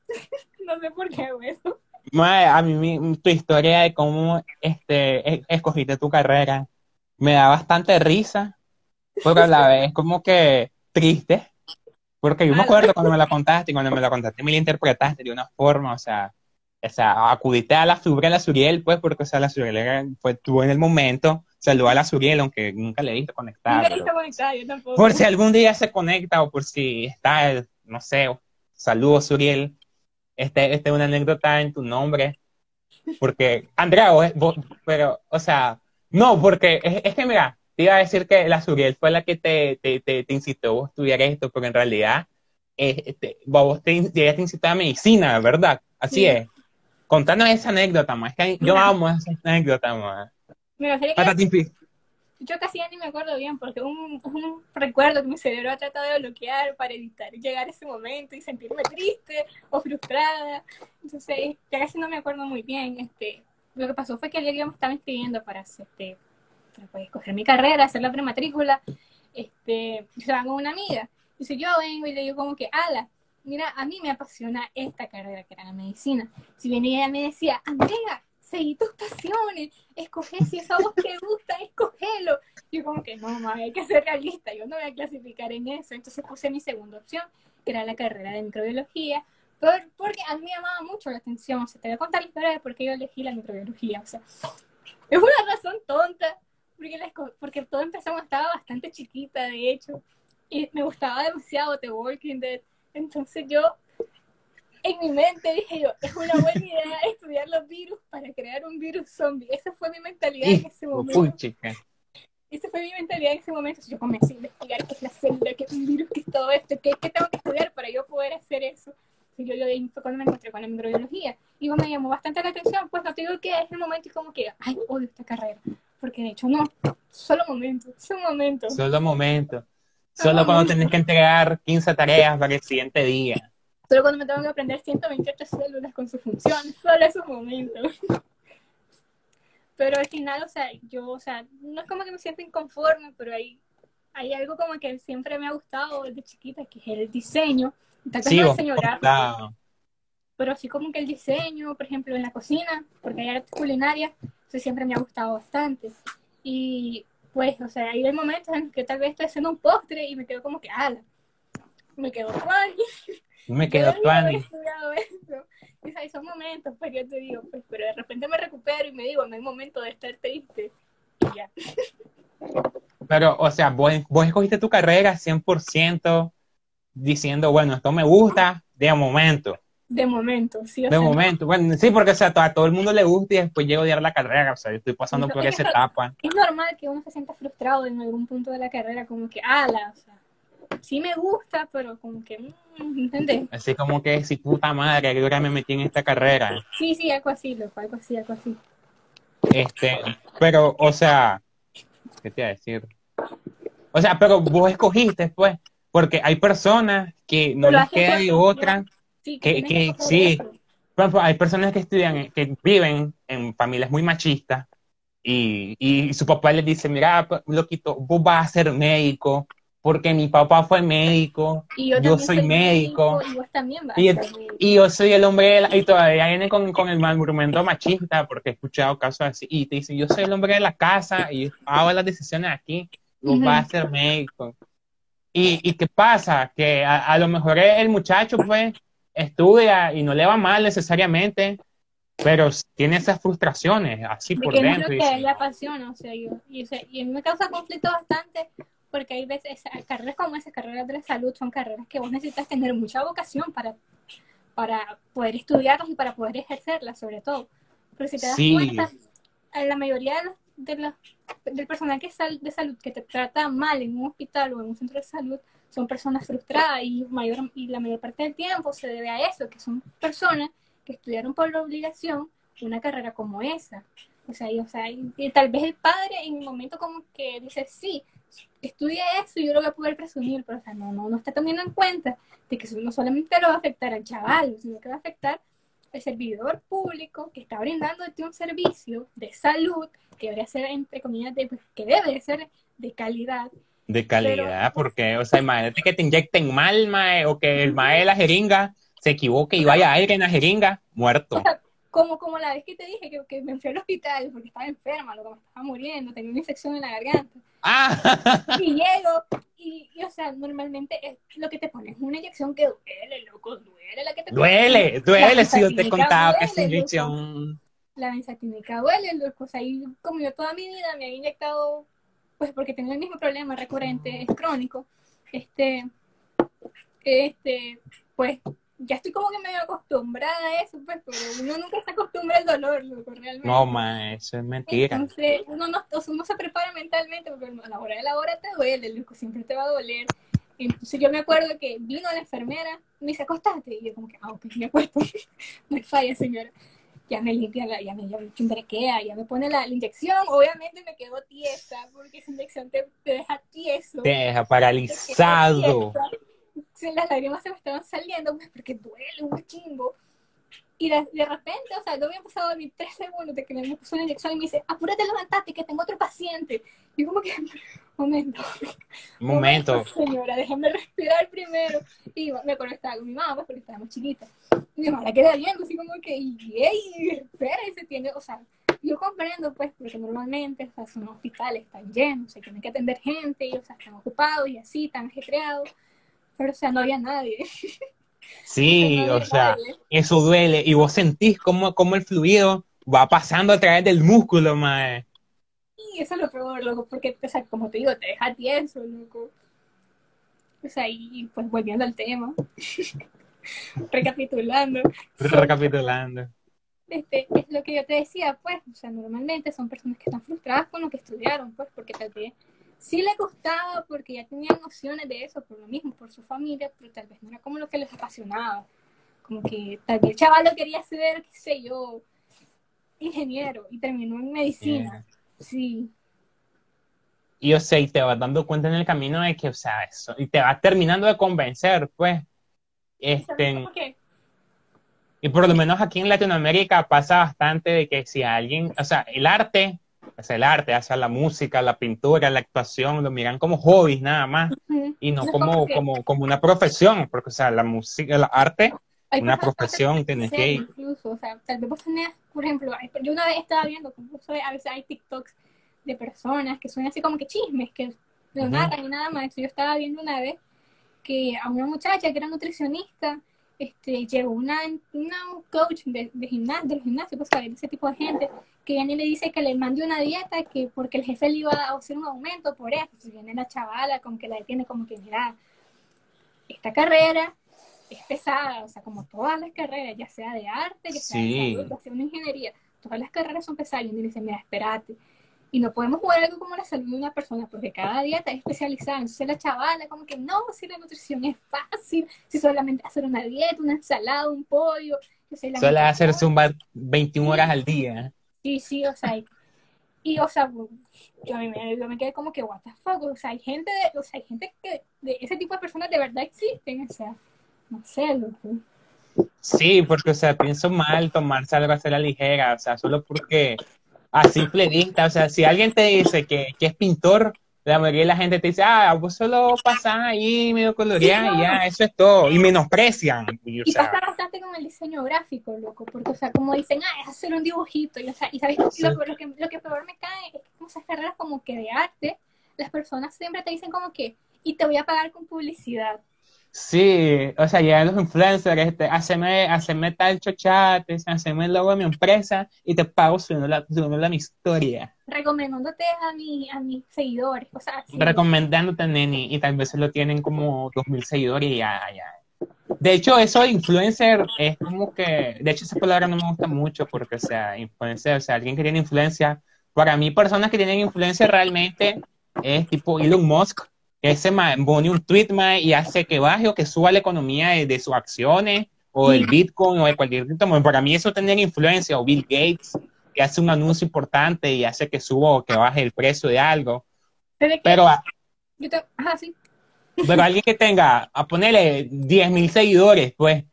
[LAUGHS] no sé por qué hago eso. A mí tu historia de cómo este, e- escogiste tu carrera me da bastante risa, pero a la vez como que triste, porque yo me Ah, acuerdo cuando me la contaste y cuando me la contaste me la interpretaste de una forma, o sea, o sea, acudiste a la figura de la Suriel, pues, porque, o sea, la Suriel era- fue tú en el momento, saludó a la Suriel, aunque nunca le viste conectar. Nunca pero- está conectada, yo tampoco. por si algún día se conecta o por si está, no sé, saludos Suriel, este, este es una anécdota en tu nombre, porque, Andrea, vos- vos- pero, o sea, no, porque es, es que mira, te iba a decir que la Suriel fue la que te, te, te, te incitó a estudiar esto, pero en realidad, eh, este, vos te, ella te incitó a medicina, ¿verdad? Así Sí. es. Contanos esa anécdota, más que yo Mira. amo esa anécdota, más. Mira, que yo casi ya ni me acuerdo bien porque es un, un recuerdo que mi cerebro ha tratado de bloquear para evitar llegar a ese momento y sentirme triste o frustrada. Entonces, ya casi no me acuerdo muy bien. Este, lo que pasó fue que el día que yo me estaba inscribiendo para, este, pues, escoger mi carrera, hacer la prematrícula, este, [LAUGHS] yo estaba con una amiga. Y si yo vengo y le digo como que, ala, mira, a mí me apasiona esta carrera que era la medicina. Si bien ella me decía, Andrea, seguí tus pasiones, escoge si eso a vos te gusta, escogelo. Yo como que no, mami, hay que ser realista, yo no voy a clasificar en eso. Entonces puse mi segunda opción, que era la carrera de microbiología, por- porque a mí me llamaba mucho la atención. O sea, te voy a contar la historia de por qué yo elegí la microbiología. O sea, es una razón tonta, porque, la porque todo empezó cuando estaba bastante chiquita, de hecho, y me gustaba demasiado The Walking Dead. Entonces yo, en mi mente dije yo, es una buena idea [LAUGHS] estudiar los virus para crear un virus zombie. Esa fue mi mentalidad en ese momento. Esa fue mi mentalidad en ese momento. Yo comencé a investigar qué es la célula, qué es un virus, qué es todo esto, qué, qué tengo que estudiar para yo poder hacer eso. Yo, yo ahí fue cuando me encontré con la microbiología. Y bueno, me llamó bastante la atención, pues no te digo que es el momento y como que, ay, odio esta carrera. Porque de hecho no, solo momento, solo momento. Solo momento. Solo cuando tenés que entregar 15 tareas para el siguiente día. Solo cuando me tengo que aprender 128 células con su función, solo esos momentos. Pero al final, o sea, yo, o sea, no es como que me siento inconforme, pero hay, hay algo como que siempre me ha gustado desde chiquita, que es el diseño. Tal vez Sí, no diseño gráfico, pero sí como que el diseño, por ejemplo, en la cocina, porque hay arte culinaria, eso siempre me ha gustado bastante. Y pues, o sea, hay momentos en los que tal vez estoy haciendo un postre y me quedo como que, ala, me quedo mal. [LAUGHS] Me [LAUGHS] quedo tuani. eso. Y, o sea, son momentos, pues yo te digo, pues, pero de repente me recupero y me digo, no hay momento de estar triste. Y ya. [LAUGHS] Pero, o sea, vos, vos escogiste tu carrera 100% diciendo, bueno, esto me gusta de momento. De momento, sí. O De sea, momento. Bueno, sí, porque o sea, a todo el mundo le gusta y después llego a odiar la carrera. O sea, yo estoy pasando por esa etapa. Es normal que uno se sienta frustrado en algún punto de la carrera, como que, ala, o sea, sí me gusta, pero como que, mm, ¿entendés? Así como que, si puta madre, que ahora me metí en esta carrera. Sí, sí, algo así, loco, algo así, algo así. Este, pero, o sea, ¿qué te iba a decir? O sea, pero vos escogiste, pues, porque hay personas que no les queda de otra. Sí, Que- que escoger sí. hay personas que estudian, que viven en familias muy machistas y, y su papá les dice, mira, loquito, vos vas a ser médico porque mi papá fue médico, Y yo, yo soy médico, Y vos también vas y, a ser médico. y yo soy el hombre, de la- y todavía vienen con, con el argumento machista, porque he escuchado casos así, y te dicen, yo soy el hombre de la casa, y hago las decisiones aquí, vos vas a ser médico. Y, y qué pasa? Que a, a lo mejor el muchacho, pues, estudia y no le va mal necesariamente, pero tiene esas frustraciones así de por que no es dentro. lo que le apasiona, o sea, yo, y, o sea, y a mí me causa conflicto bastante porque hay veces, carreras como esas, carreras de la salud, son carreras que vos necesitas tener mucha vocación para, para poder estudiarlas y para poder ejercerlas, sobre todo. Porque si te das Sí. cuenta, la mayoría de los, del personal que sal, de salud que te trata mal en un hospital o en un centro de salud son personas frustradas y, mayor, y la mayor parte del tiempo se debe a eso, que son personas que estudiaron por la obligación una carrera como esa. O sea, y, o sea, y tal vez el padre en un momento como que dice, sí, estudia eso y yo lo voy a poder presumir, pero o sea, no, no, no está teniendo en cuenta de que eso no solamente lo va a afectar al chaval, sino que va a afectar al servidor público que está brindándote un servicio de salud que debería ser, entre comillas, de, pues, que debe de ser de calidad. de calidad, porque, o sea, imagínate que te inyecten mal, mae, o que el mae de la jeringa se equivoque y vaya aire en la jeringa, muerto. Como, como la vez que te dije que, que me fui al hospital porque estaba enferma, lo que me estaba muriendo, tenía una infección en la garganta. Ah, Y llego, y, y, o sea, normalmente es lo que te pones es una inyección que duele, loco, duele la que te duele, duele si yo te he contado que esa loco. inyección. La benzatínica duele, loco, o sea, y como yo toda mi vida me había inyectado, pues porque tenía el mismo problema recurrente, es crónico, este, este, pues ya estoy como que medio acostumbrada a eso, pues, pero uno nunca se acostumbra al dolor, loco, realmente. No, mae, eso es mentira. Entonces, uno, no, o sea, uno se prepara mentalmente porque a la hora de la hora te duele, loco, siempre te va a doler. Entonces yo me acuerdo que vino la enfermera, me dice, acostate. Y yo como que, ah, ok, me acuesto. no hay falla, señora. Ya me limpia, la, ya me, ya me chumbrequea, ya me pone la, la inyección. Obviamente me quedo tiesa porque esa inyección te, te deja tieso. Te deja paralizado. Las lágrimas se me estaban saliendo pues, porque duele un chimbo. Y de, de repente, o sea, no había pasado ni tres segundos de que me puso la inyección y me dice, apúrate, levantate, que tengo otro paciente. Y como que, [LAUGHS] momento, momento. señora, déjame respirar primero. Y me acuerdo que estaba con mi mamá, pues, porque estábamos chiquitas. Y mi mamá la queda viendo, así como que, ¡ey! Espera, y se tiene, o sea, yo comprendo, pues, porque normalmente, o sea, son hospitales, están llenos, se tienen que atender gente, y, o sea, están ocupados y así, están ajetreados. Pero, o sea, no había nadie. [LAUGHS] Sí, o sea, eso duele. Y vos sentís cómo, cómo el fluido va pasando a través del músculo, mae. Y eso es lo peor, loco, porque, o sea, como te digo, te deja tieso, loco. O sea, y pues volviendo al tema, [LAUGHS] recapitulando, [LAUGHS] Recapitulando. este, es lo que yo te decía, pues, o sea, normalmente son personas que están frustradas con lo que estudiaron, pues, porque tal vez sí les gustaba, porque ya tenían nociones de eso, por lo mismo, por su familia, pero tal vez no era como lo que les apasionaba. Como que tal vez el chaval lo quería ser, qué sé yo, ingeniero, y terminó en medicina. Sí, Y o sea, y te vas dando cuenta en el camino de que, o sea, eso, y te vas terminando de convencer, pues. Este, que y por lo menos aquí en Latinoamérica pasa bastante de que si alguien, o sea, el arte, sea, el arte, sea, la música, la pintura, la actuación, lo miran como hobbies nada más, ujú, y no No, como, como que- como, como una profesión, porque, o sea, la música, el arte, hay una que profesión, te tienes que ir. Incluso, o sea, tal vez vos tenés, por ejemplo, yo una vez estaba viendo, sabés, a veces hay TikToks de personas que son así como que chismes, que lo Ujú. narran y nada más. Yo estaba viendo una vez que a una muchacha que era nutricionista, este, llegó una, una coach de, de gimnasio, del gimnasio, pues de ese tipo de gente, que viene y le dice que le mande una dieta, que porque el jefe le iba a hacer un aumento por eso. Entonces viene la chavala, como que la detiene, como que, mira, esta carrera es pesada, o sea, como todas las carreras, ya sea de arte, ya sea Sí. de salud, ya sea una ingeniería, todas las carreras son pesadas. Y uno dice, mira, espérate. Y no podemos jugar algo como la salud de una persona, porque cada dieta es especializada. Entonces la chavala, como que no, si la nutrición es fácil, si solamente hacer una dieta, una ensalada, un pollo. Yo sé, la suele muchacha- hacer zumba 21 horas al día. Sí, sí, o sea, y, y, o sea, yo me, yo me quedé como que, what the fuck, o sea, hay gente, de, o sea, hay gente que, de ese tipo de personas de verdad existen, o sea, no sé, loco. Sí, porque, o sea, pienso mal tomarse algo a la ligera, o sea, solo porque a simple vista, o sea, si alguien te dice que, que es pintor, la mayoría de la gente te dice, ah, vos solo pasás ahí medio coloreada y ya, eso es todo. Y menosprecian. Y, pasa bastante con el diseño gráfico, loco, porque, o sea, como dicen, ah, es hacer un dibujito. Y, o sea, y sabes, lo, que, lo que peor me cae es que como esas carreras como que de arte, las personas siempre te dicen como que, y te voy a pagar con publicidad. Sí, o sea, llegan los influencers, este, haceme, haceme tal chochate, haceme el logo de mi empresa y te pago subiendo la, subiendo mi historia. Recomendándote a, mi, a mis seguidores, o sea, Recomendándote, Neni, y tal vez lo tienen como dos mil seguidores y ya, ya. De hecho, eso de influencer es como que, de hecho, esa palabra no me gusta mucho porque, o sea, influencer, o sea, alguien que tiene influencia, para mí, personas que tienen influencia realmente es tipo Elon Musk, ese pone un tweet y hace que baje o que suba la economía de, sus acciones o el Bitcoin o de cualquier criptomoneda. Para mí eso tener influencia o Bill Gates que hace un anuncio importante y hace que suba o que baje el precio de algo. Pero, pero alguien que tenga, a ponerle 10 mil seguidores, pues,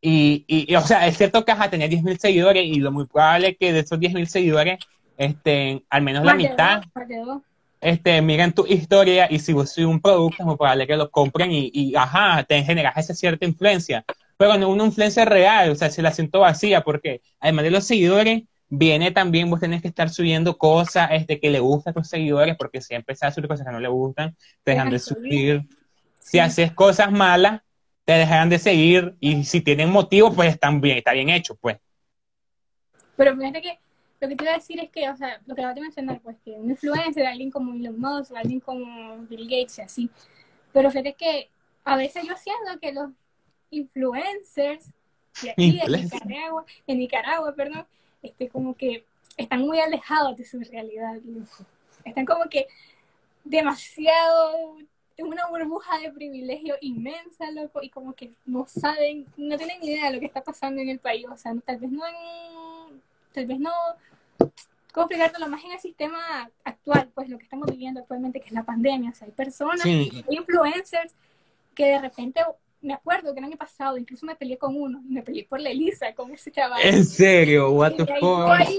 y, y, o sea, es cierto que vas a tener 10 mil seguidores y lo muy probable es que de esos 10 mil seguidores, estén al menos la mitad este, miren tu historia y si vos sois un producto, es muy probable que lo compren y, y ajá, te generas esa cierta influencia. Pero no una influencia real, o sea, se la siento vacía, porque además de los seguidores, viene también, vos tenés que estar subiendo cosas este, que le gustan a tus seguidores, porque si empezás a subir cosas que no le gustan, te dejan de subir. Si haces cosas malas, te dejarán de seguir, y si tienen motivo, pues están bien, está bien hecho, pues. Pero fíjate que lo que te iba a decir es que, o sea, lo que acabo de mencionar, pues que un influencer, alguien como Elon Musk, alguien como Bill Gates y así. Pero fíjate que a veces yo siento que los influencers de aquí, de Nicaragua, en Nicaragua, perdón, este, como que están muy alejados de su realidad. Están como que demasiado en una burbuja de privilegio inmensa, loco, y como que no saben, no tienen idea de lo que está pasando en el país, o sea, tal vez no en, tal vez no ¿cómo explicártelo más en el sistema actual? Pues lo que estamos viviendo actualmente, que es la pandemia. O sea, hay personas, hay influencers que de repente, me acuerdo que el año pasado incluso me peleé con uno, me peleé por la Elisa, con ese chaval. ¿En serio? What the fuck? Ahí,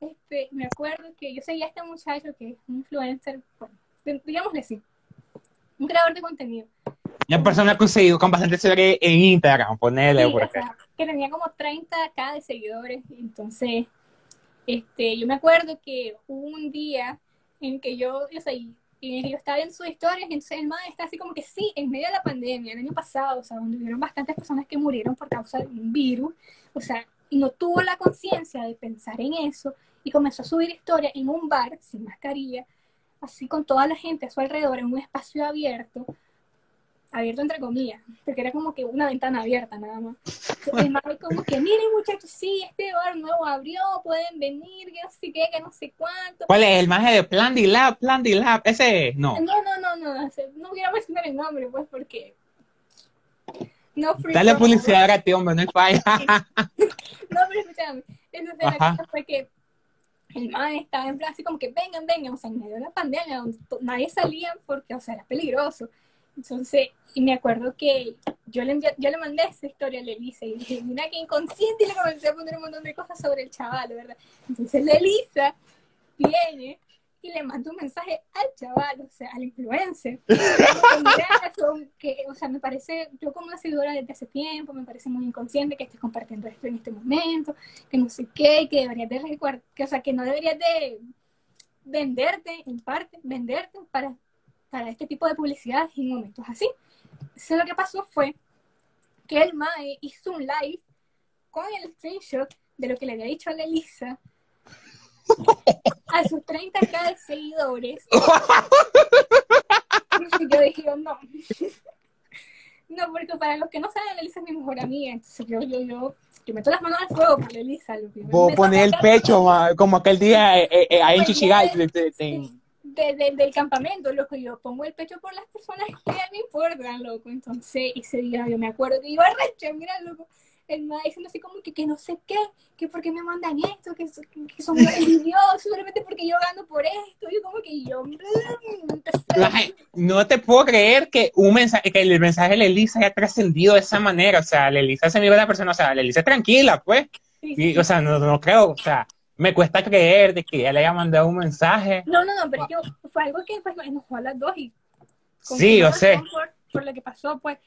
este, me acuerdo que yo seguía a este muchacho que es un influencer, bueno, digámosle así, un creador de contenido. Una persona conseguido con bastante seguidores en Instagram, ponerle por que tenía como 30k de seguidores, entonces este, yo me acuerdo que hubo un día en que yo, o sea, y, yo estaba en sus historias, entonces el man está así como que sí, en medio de la pandemia, el año pasado, o sea, donde hubieron bastantes personas que murieron por causa de un virus, o sea, y no tuvo la conciencia de pensar en eso, y comenzó a subir historias en un bar, sin mascarilla, así con toda la gente a su alrededor, en un espacio abierto, abierto entre comillas, porque era como que una ventana abierta nada más. El más como que, miren muchachos, sí, este bar nuevo abrió, pueden venir, que no sé qué, que no sé cuánto. ¿Cuál es el maje de Plan D Lab, Plan D Lab? Ese, no. No, no, no, no, no quiero mencionar el nombre, pues, porque... No Dale publicidad gratis, hombre, no es falla. [LAUGHS] no, pero escúchame, entonces la cosa fue que el man estaba en plan así como que vengan, vengan, o sea, en medio de la pandemia, donde nadie salía porque, o sea, era peligroso. Entonces, y me acuerdo que yo le, yo le mandé esa historia a Lelisa y dije, mira qué inconsciente, y le comencé a poner un montón de cosas sobre el chaval, ¿verdad? Entonces Lelisa viene y le manda un mensaje al chaval, o sea, al influencer. [LAUGHS] que, o sea, me parece, yo como una seguidora desde hace tiempo, me parece muy inconsciente que estés compartiendo esto en este momento, que no sé qué, que deberías de que, o sea, que no deberías de venderte, en parte, venderte para para este tipo de publicidad en momentos así. Entonces lo que pasó fue que el Mae hizo un live con el screenshot de lo que le había dicho a la Elisa a sus 30k de seguidores. [LAUGHS] Yo dije, no. [LAUGHS] No, porque para los que no saben, Elisa es mi mejor amiga. Entonces yo, yo, yo, yo meto las manos al fuego por Elisa. Vos poner el pecho, como aquel día eh, eh, eh ahí en Chichigal de, del campamento, loco, yo pongo el pecho por las personas que me importan, loco. Entonces, ese día yo me acuerdo que iba a recha, mira, loco, el maestro diciendo así como que, que no sé qué, que por qué me mandan esto, que, que son envidiosos, solamente porque yo gano por esto. Yo como que yo... no te puedo creer que un mensaje, que el mensaje de Elisa haya trascendido de esa manera. O sea, Elisa se mira la persona, o sea, Elisa es tranquila, pues. Y, o sea, no, no creo, o sea, me cuesta creer de que ella le haya mandado un mensaje. No, no, no, pero que fue algo que pues, nos enojó a las dos y... Sí, yo sé. Por, por lo que pasó, pues...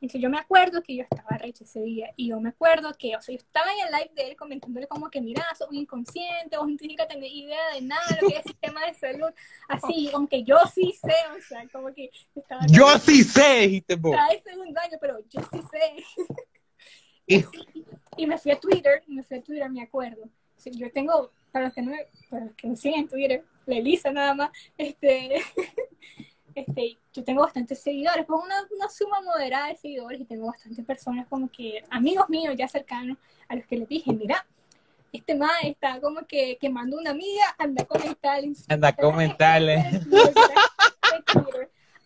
Entonces yo me acuerdo que yo estaba recha ese día y yo me acuerdo que, o sea, yo estaba en el live de él comentándole como que, mira, sos un inconsciente, vos no tienes que tener idea de nada, lo que es el sistema de salud, así, aunque yo sí sé, o sea, como que estaba... Yo sí sé, dijiste vos. Cada segundo año, pero yo sí sé. [LAUGHS] Y- Y me fui a Twitter, y me fui a Twitter, me acuerdo. Sí, yo tengo, para los que no me, para los que me siguen en Twitter, la Elisa nada más, este, [LAUGHS] este, yo tengo bastantes seguidores, pues una, una suma moderada de seguidores y tengo bastantes personas como que, amigos míos ya cercanos, a los que les dije, mira, este man está como que quemando una amiga, anda a comentarle. Anda a comentarle. [LAUGHS]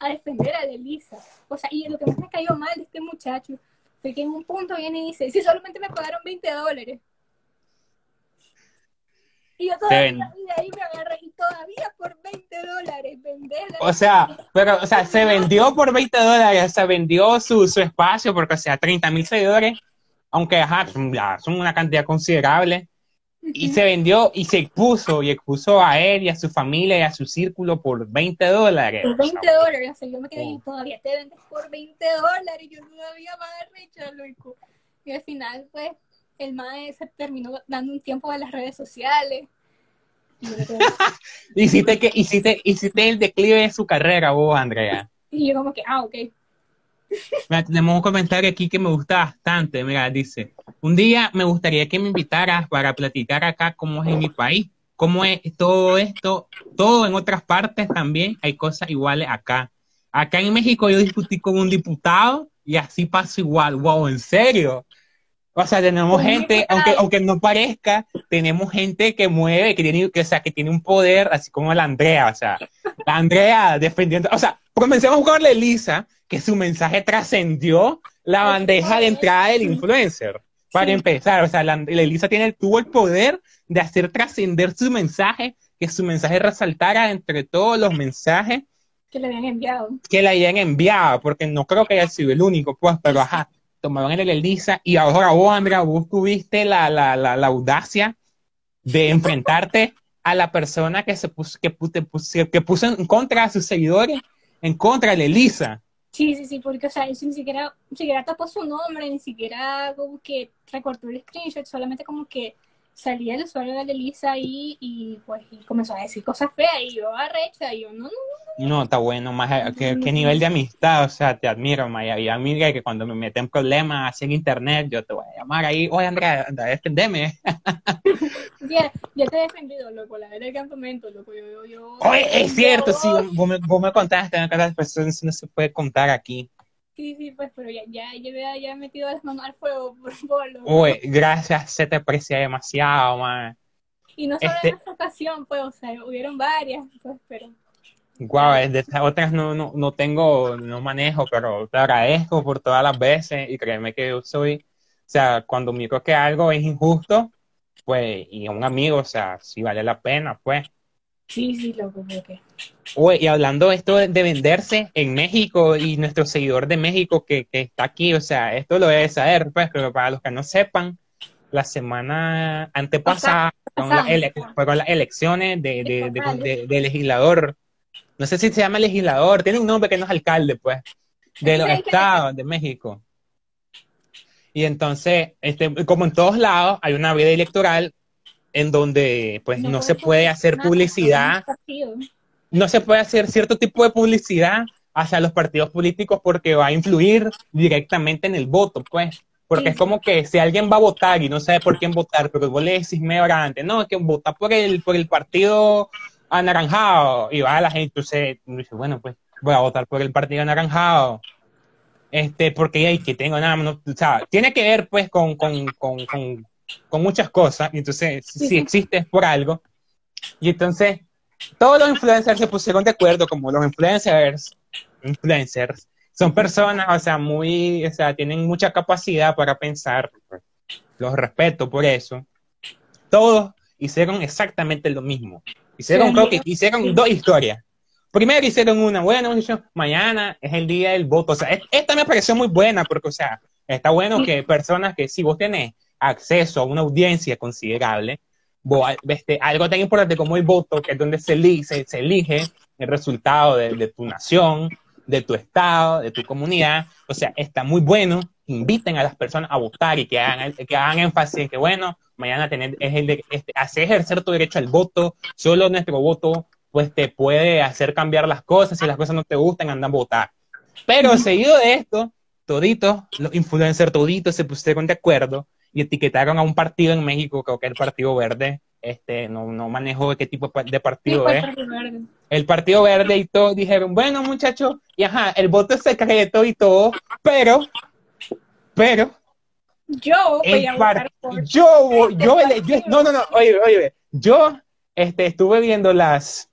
A defender a la Elisa. O sea, y lo que más me cayó mal de este muchacho fue que en un punto viene y dice, si solamente me pagaron 20 dólares. Y yo todavía, de ahí me agarré, todavía por 20 dólares, venderla. O sea, pero, o sea, se vendió por 20 dólares, se vendió su, su espacio, porque, o sea, 30 mil seguidores, aunque ajá, son, son una cantidad considerable, y se vendió y se expuso, y expuso a él y a su familia y a su círculo por 20 dólares. por 20 dólares, o sea, yo me quedé y Oh. todavía te vendes por 20 dólares, yo todavía más recha, loco. Y al final, pues, el mae se terminó dando un tiempo a las redes sociales. Y yo, me quedé- [LAUGHS] Hiciste, que, hiciste, hiciste el declive de su carrera, vos, Andrea. y yo como que, ah, ok. Mira, tenemos un comentario aquí que me gusta bastante. Mira, dice, un día me gustaría que me invitaras para platicar acá cómo es en mi país, cómo es todo esto, todo en otras partes también hay cosas iguales acá. Acá en México yo discutí con un diputado y así pasó igual. Wow, ¿en serio? O sea, tenemos gente, aunque, aunque no parezca, tenemos gente que mueve, que tiene, que, o sea, que tiene un poder, así como la Andrea, o sea, la Andrea defendiendo, o sea, comencemos con la Elisa, que su mensaje trascendió la bandeja de entrada del influencer. Para Sí. empezar, o sea, la, la Elisa tiene, tuvo el poder de hacer trascender su mensaje, que su mensaje resaltara entre todos los mensajes Que le habían enviado. que la hayan enviado, porque no creo que haya sido el único, pues, pero ajá, tomaron el Elisa y ahora vos, Andrea, vos tuviste la, la, la, la audacia de [LAUGHS] enfrentarte a la persona que se puso, que, puso, que puso en contra de sus seguidores, en contra de Elisa. Sí, sí, sí, porque, o sea, ni siquiera, ni siquiera tapó su nombre, ni siquiera como que recortó el screenshot, solamente como que salía el usuario de la Elisa ahí y pues y comenzó a decir cosas feas y yo arrecha y yo no, no, No, está bueno, más qué, qué nivel de amistad, o sea, te admiro, Maya, y amiga, que cuando me meten problemas así en internet, yo te voy a llamar ahí, oye, Andrea, anda, defendeme. [LAUGHS] ya, ya te he defendido, loco, la del campamento, loco, yo, yo, yo. Oye, es cierto, yo- sí, vos me, vos me contaste, ¿no? personas no se puede contar aquí. Sí, sí, pues, pero ya, ya, ya, he metido las manos al fuego por favor. Uy, gracias, se te aprecia demasiado, man. Y no solo este- en esta ocasión, pues, o sea, hubieron varias, pues, pero Guau, de estas otras no, no, no tengo, no manejo, pero te agradezco por todas las veces y créeme que yo soy, o sea, cuando miro que algo es injusto, pues, y un amigo, o sea, si vale la pena, pues. Sí, sí, loco, porque Uy, y hablando de esto de de venderse en México y nuestro seguidor de México que, que está aquí, o sea, esto lo debe saber, pues, pero para los que no sepan, la semana antepasada fueron, las ele- las elecciones de, de, de- de- de legislador. No sé si se llama legislador, tiene un nombre que no es alcalde, pues, de los estados de México. Y entonces, este, como en todos lados, hay una veda electoral en donde pues no se puede hacer nada, publicidad no se puede hacer cierto tipo de publicidad hacia los partidos políticos porque va a influir directamente en el voto, pues. Porque Sí. es como que si alguien va a votar y no sabe por quién votar, pero vos le decís media hora antes, no, es que vota por el, por el partido anaranjado, y va la gente, entonces dice, bueno, pues voy a votar por el partido anaranjado. Este, porque hay que tengo nada, no, o sea, tiene que ver pues con, con, con, con, con muchas cosas, y entonces si Sí, sí. existe es por algo. Y entonces todos los influencers se pusieron de acuerdo, como los influencers, influencers, son personas, o sea, muy, o sea, tienen mucha capacidad para pensar, pues, los respeto por eso. Todos hicieron exactamente lo mismo. Hicieron, Sí, creo que hicieron Sí. dos historias. Primero hicieron una, bueno, dijeron, mañana es el día del voto. O sea, es- esta me pareció muy buena porque, o sea, está bueno que personas que si vos tenés acceso a una audiencia considerable, este, algo tan importante como el voto, que es donde se se, elige el resultado de, de, tu nación, de tu estado, de tu comunidad. O sea, está muy bueno. Inviten a las personas a votar y que hagan, que hagan énfasis en que, bueno, mañana tener, es el de, este, hacer ejercer tu derecho al voto. Solo nuestro voto, pues, te puede hacer cambiar las cosas. Si las cosas no te gustan, andan a votar. Pero seguido de esto, toditos, los influencers toditos se pusieron de acuerdo y etiquetaron a un partido en México, creo que el Partido Verde, este, no, no manejo qué tipo de partido es. El Partido Verde y todo, dijeron, bueno muchachos, y ajá, el voto es secreto y todo, pero, pero, yo voy a votar yo, yo, yo, no, no, no, oye, oye, yo este, estuve viendo las,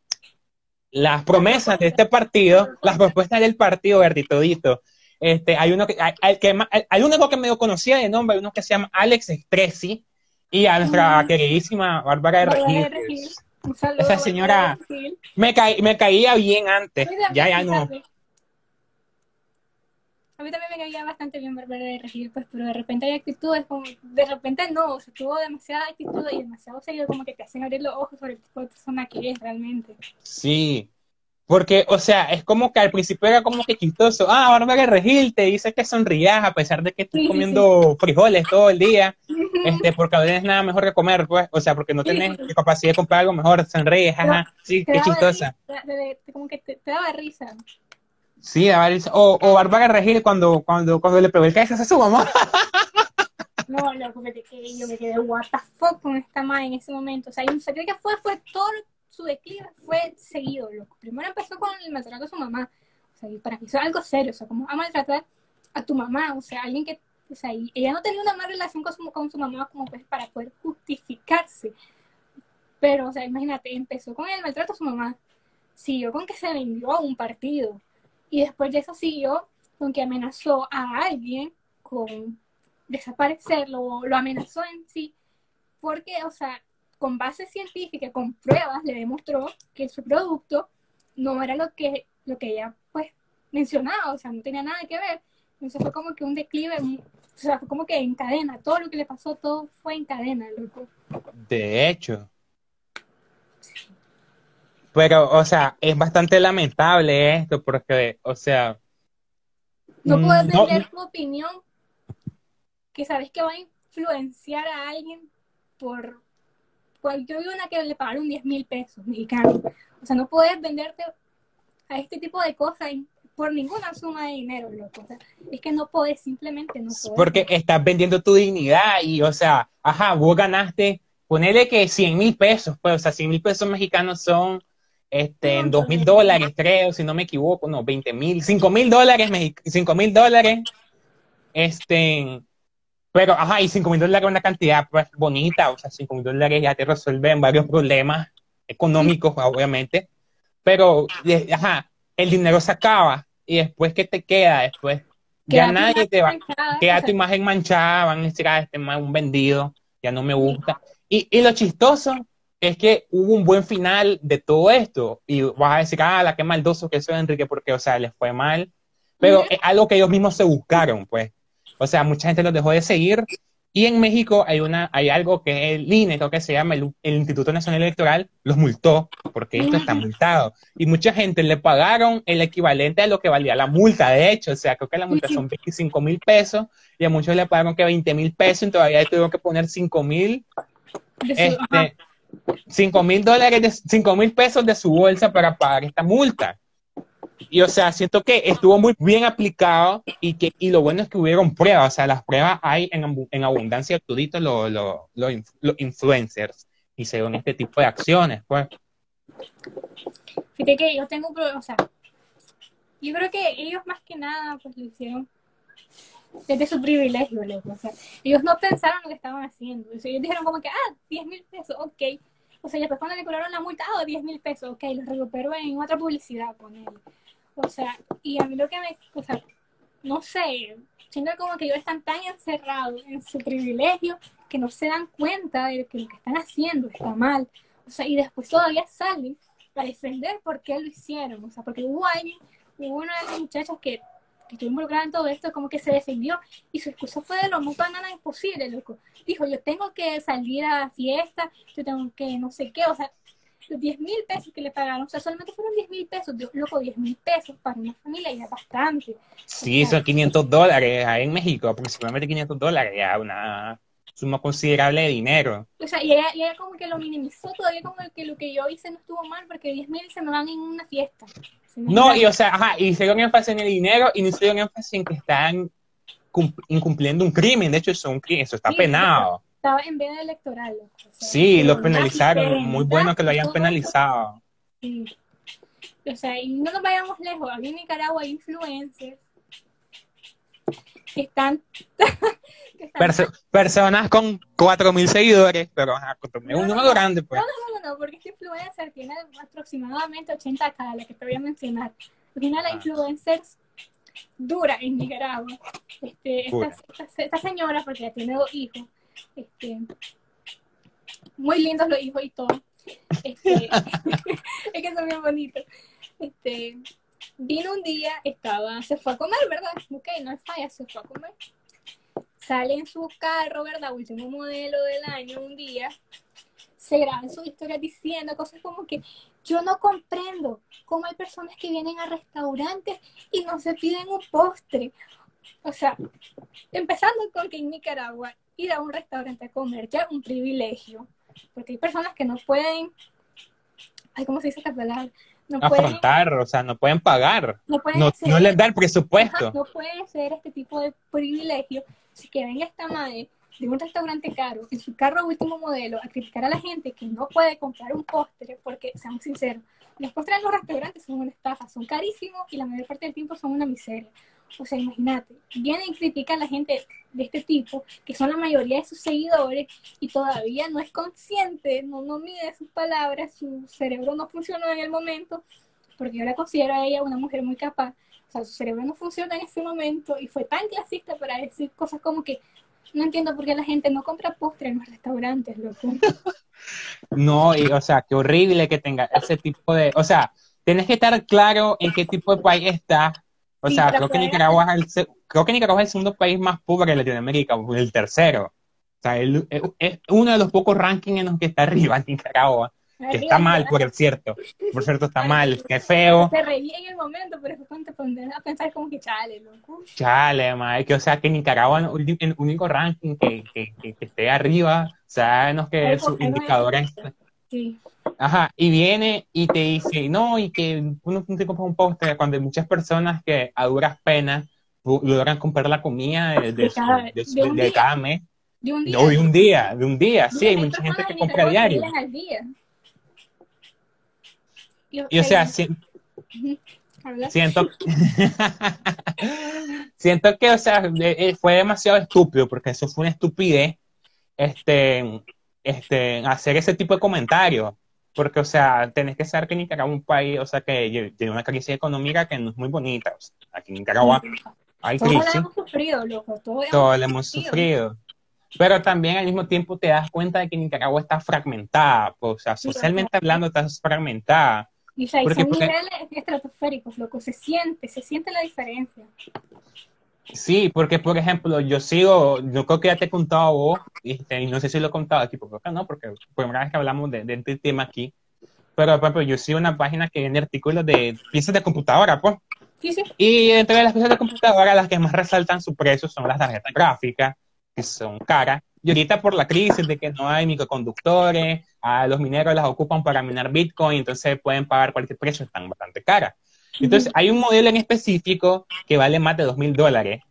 las promesas de este partido, las propuestas del Partido Verde y todito, este, hay uno que, hay, que, hay uno que medio conocía de nombre, uno que se llama Alex Stresi y a nuestra queridísima Bárbara de Regil. Esa señora me, me caía bien antes, ya ya no. A mí también me caía bastante bien Bárbara de Regil, pues, pero de repente hay actitudes como, de repente no, o sea, tuvo demasiada actitud y demasiado seguido como que te hacen abrir los ojos sobre el tipo de persona que es realmente. Sí, porque, o sea, es como que al principio era como que chistoso. Ah, Bárbara Regil te dice que sonrías a pesar de que estás comiendo frijoles todo el día. Este, porque no tienes nada mejor que comer, pues. O sea, porque no tienes capacidad de comprar algo mejor, sonríes, ajá. Sí, qué chistosa. como que te, daba risa. Sí, daba risa. O, o Bárbara Regil cuando, cuando, cuando le pegó el cabeza a su mamá. No, loco, que yo me quedé what the fuck con esta madre en ese momento. O sea, yo no sé qué fue, fue todo su fue seguido, loco. Primero empezó con el maltrato a su mamá, o sea, para que eso es algo serio, o sea, como a maltratar a tu mamá, o sea, alguien que, o sea, ella no tenía una mala relación con su, con su mamá como pues para poder justificarse. Pero, o sea, imagínate, empezó con el maltrato a su mamá, siguió con que se vendió a un partido, y después de eso siguió con que amenazó a alguien con desaparecerlo, lo amenazó en sí, porque, o sea, con base científica, con pruebas, le demostró que su producto no era lo que, lo que ella pues mencionaba, o sea, no tenía nada que ver. Entonces fue como que un declive, o sea, fue como que en cadena, todo lo que le pasó, todo fue en cadena, loco. De hecho. Pero, o sea, es bastante lamentable esto, porque, o sea... No puedes mm, vender tu opinión que sabes que va a influenciar a alguien por pues yo vi una que le pagaron 10 mil pesos mexicanos. O sea, no puedes venderte a este tipo de cosas por ninguna suma de dinero, loco. O sea, es que no puedes, simplemente no puedes. Porque estás vendiendo tu dignidad y, o sea, ajá, vos ganaste, ponele que 100 mil pesos, pues, o sea, 100 mil pesos mexicanos son este, en 2 mil dólares, creo, si no me equivoco, no, 20 mil, 5 mil dólares, 5 mil dólares, este, pero, ajá, y 5 mil dólares es una cantidad pues, bonita, o sea, 5 mil dólares ya te resuelven varios problemas económicos, obviamente. Pero, ajá, el dinero se acaba y después, ¿qué te queda? Después, ya nadie te va, queda tu imagen manchada, van a decir, ah, este más un vendido, ya no me gusta. Y, y lo chistoso es que hubo un buen final de todo esto y vas a decir, ah, la que maldoso que soy Enrique, porque, o sea, les fue mal. Pero es algo que ellos mismos se buscaron, pues. O sea, mucha gente los dejó de seguir. Y en México hay una, hay algo que el INE, lo que se llama el, Instituto Nacional Electoral, los multó, porque esto está multado. Y mucha gente le pagaron el equivalente a lo que valía la multa, de hecho. O sea, creo que la multa son 25 mil pesos, y a muchos le pagaron que 20 mil pesos, y todavía tuvieron que poner 5 mil. Este, 5 mil dólares, 5 mil pesos de su bolsa para pagar esta multa. Y o sea, siento que estuvo muy bien aplicado y que y lo bueno es que hubieron pruebas, o sea, las pruebas hay en, en abundancia toditos los lo, lo, influencers y según este tipo de acciones, pues. Fíjate que yo tengo un problema, o sea, yo creo que ellos más que nada pues lo hicieron desde su privilegio. O sea, ellos no pensaron lo que estaban haciendo. ellos dijeron como que, ah, 10 mil pesos, ok. O sea, después cuando le cobraron la multa, ah, 10 mil pesos, ok, los recuperó en otra publicidad con él. O sea, y a mí lo que me, o sea, no sé, siento como que ellos están tan encerrados en su privilegio que no se dan cuenta de que lo que están haciendo está mal. O sea, y después todavía salen para defender por qué lo hicieron. O sea, porque hubo alguien, hubo una de las muchachas que, que estuvo involucrada en todo esto, como que se defendió y su excusa fue de lo más banana imposible, loco. Dijo, yo tengo que salir a fiesta, yo tengo que no sé qué, o sea, los 10 mil pesos que le pagaron, o sea, solamente fueron 10 mil pesos, loco, 10 mil pesos para una familia ya es bastante. Sí, son 500 dólares, ahí en México aproximadamente 500 dólares, ya una suma considerable de dinero. O sea, y ella, ella como que lo minimizó todavía como que lo que yo hice no estuvo mal porque 10 mil se me van en una fiesta. No, y o sea, ajá, y dio énfasis en el dinero y no dio énfasis en que están incumpliendo un crimen, de hecho eso, un crimen, eso está penado. Estaba en veda electoral. sí, lo penalizaron, muy bueno que lo hayan penalizado. Sí. O sea, y no nos vayamos lejos, aquí en Nicaragua hay influencers que están... [LAUGHS] personas con 4.000 seguidores, pero es un número grande, pues. No, no, no, no, porque este influencer tiene aproximadamente 80k, la que te voy a mencionar. Tiene la ah. influencers dura en Nicaragua. Este, esta, esta, señora, porque ya tiene dos hijos, este, muy lindos los hijos y todo. Este, [LAUGHS] es que son bien bonitos. Este, vino un día, estaba, se fue a comer, ¿verdad? Ok, no es falla, se fue a comer. Sale en su carro, ¿verdad? Último modelo del año, un día. Se graba en su historia diciendo cosas como que yo no comprendo cómo hay personas que vienen a restaurantes y no se piden un postre. O sea, empezando con que en Nicaragua ir a un restaurante a comer ya es un privilegio, porque hay personas que no pueden, ay, ¿cómo se dice esta palabra? No afrontar, o sea, no pueden pagar, no, no, les da el presupuesto. no puede ser este tipo de privilegio si que venga esta madre de un restaurante caro, en su carro último modelo, a criticar a la gente que no puede comprar un postre, porque, seamos sinceros, los postres en los restaurantes son una estafa, son carísimos y la mayor parte del tiempo son una miseria. O sea, imagínate, vienen y critican a la gente de este tipo, que son la mayoría de sus seguidores, y todavía no es consciente, no, no mide sus palabras, su cerebro no funcionó en el momento, porque yo la considero a ella una mujer muy capaz. O sea, su cerebro no funciona en ese momento y fue tan clasista para decir cosas como que no entiendo por qué la gente no compra postre en los restaurantes, loco. [LAUGHS] no, y, o sea, qué horrible que tenga ese tipo de, o sea, tienes que estar claro en qué tipo de país está o sea, creo que, Nicaragua es el, creo que Nicaragua es el segundo país más pobre de Latinoamérica, el tercero. O sea, es uno de los pocos rankings en los que está arriba [LAUGHS] Nicaragua. Que está mal, por cierto. Por cierto, está mal, que feo. Se reí en el momento, pero después te pones a pensar como que chale, loco. Chale, madre, que o sea, que Nicaragua es el único ranking que, que, que, esté arriba, o sea, no es que sus indicadores... Sí. Ajá, y viene y te dice, no, y que uno te compra un postre cuando hay muchas personas que a duras penas logran comprar la comida de, de, cada mes. De un día. No, de un día, de un día, sí, hay mucha gente que compra diario. Y, o sea, siento, [LAUGHS] [LAUGHS] siento que, o sea, eh, fue demasiado estúpido, porque eso fue una estupidez, este, este, hacer ese tipo de comentarios. Porque, o sea, tenés que saber que Nicaragua es un país, o sea, que tiene una crisis económica que no es muy bonita. aquí en Nicaragua hay crisis. Todos hemos sufrido, loco. Todos, lo hemos sufrido. Pero también al mismo tiempo te das cuenta de que Nicaragua está fragmentada. Pues, o sea, socialmente hablando está fragmentada. Y, son niveles estratosféricos, loco. Se siente, se siente la diferencia. Sí, porque por ejemplo, yo sigo, yo creo que ya te he contado vos, este, y, no sé si lo he contado aquí, porque acá no, porque fue primera vez que hablamos de, este tema aquí, pero por ejemplo, yo sigo una página que vende artículos de piezas de computadora, pues. Sí, sí. Y entre las piezas de computadora, las que más resaltan su precio son las tarjetas gráficas, que son caras. Y ahorita por la crisis de que no hay microconductores, a los mineros las ocupan para minar Bitcoin, entonces pueden pagar cualquier precio, están bastante caras. Entonces, hay un modelo en específico que vale más de dos mil dólares.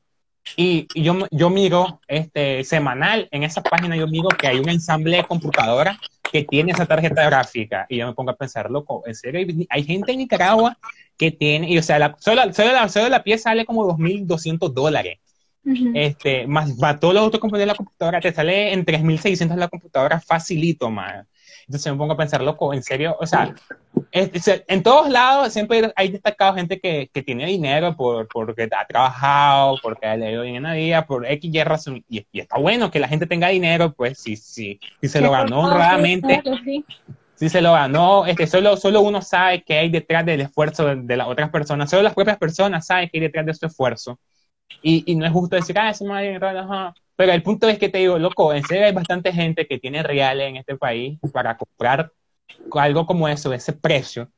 Y, yo, yo miro este, semanal en esa página, yo miro que hay un ensamble de computadora que tiene esa tarjeta gráfica. Y yo me pongo a pensar, loco, en serio, hay gente en Nicaragua que tiene, y o sea, la, solo, la, solo la pieza sale como 2.200 dólares. este, más, más todos los otros componentes de la computadora, te sale en 3.600 la computadora facilito, más. Entonces me pongo a pensar, loco, en serio, o sea, en todos lados siempre hay destacado gente que, que tiene dinero por, porque ha trabajado, porque ha leído bien en la vida, por X y razón, y, está bueno que la gente tenga dinero, pues sí, sí, si se lo ganó honradamente, sí se lo ganó, este, solo, solo uno sabe que hay detrás del esfuerzo de, las otras personas, solo las propias personas saben que hay detrás de su esfuerzo. Y, y no es justo decir, ah, ese madre, ajá. Pero el punto es que te digo, loco, en serio hay bastante gente que tiene reales en este país para comprar algo como eso, ese precio.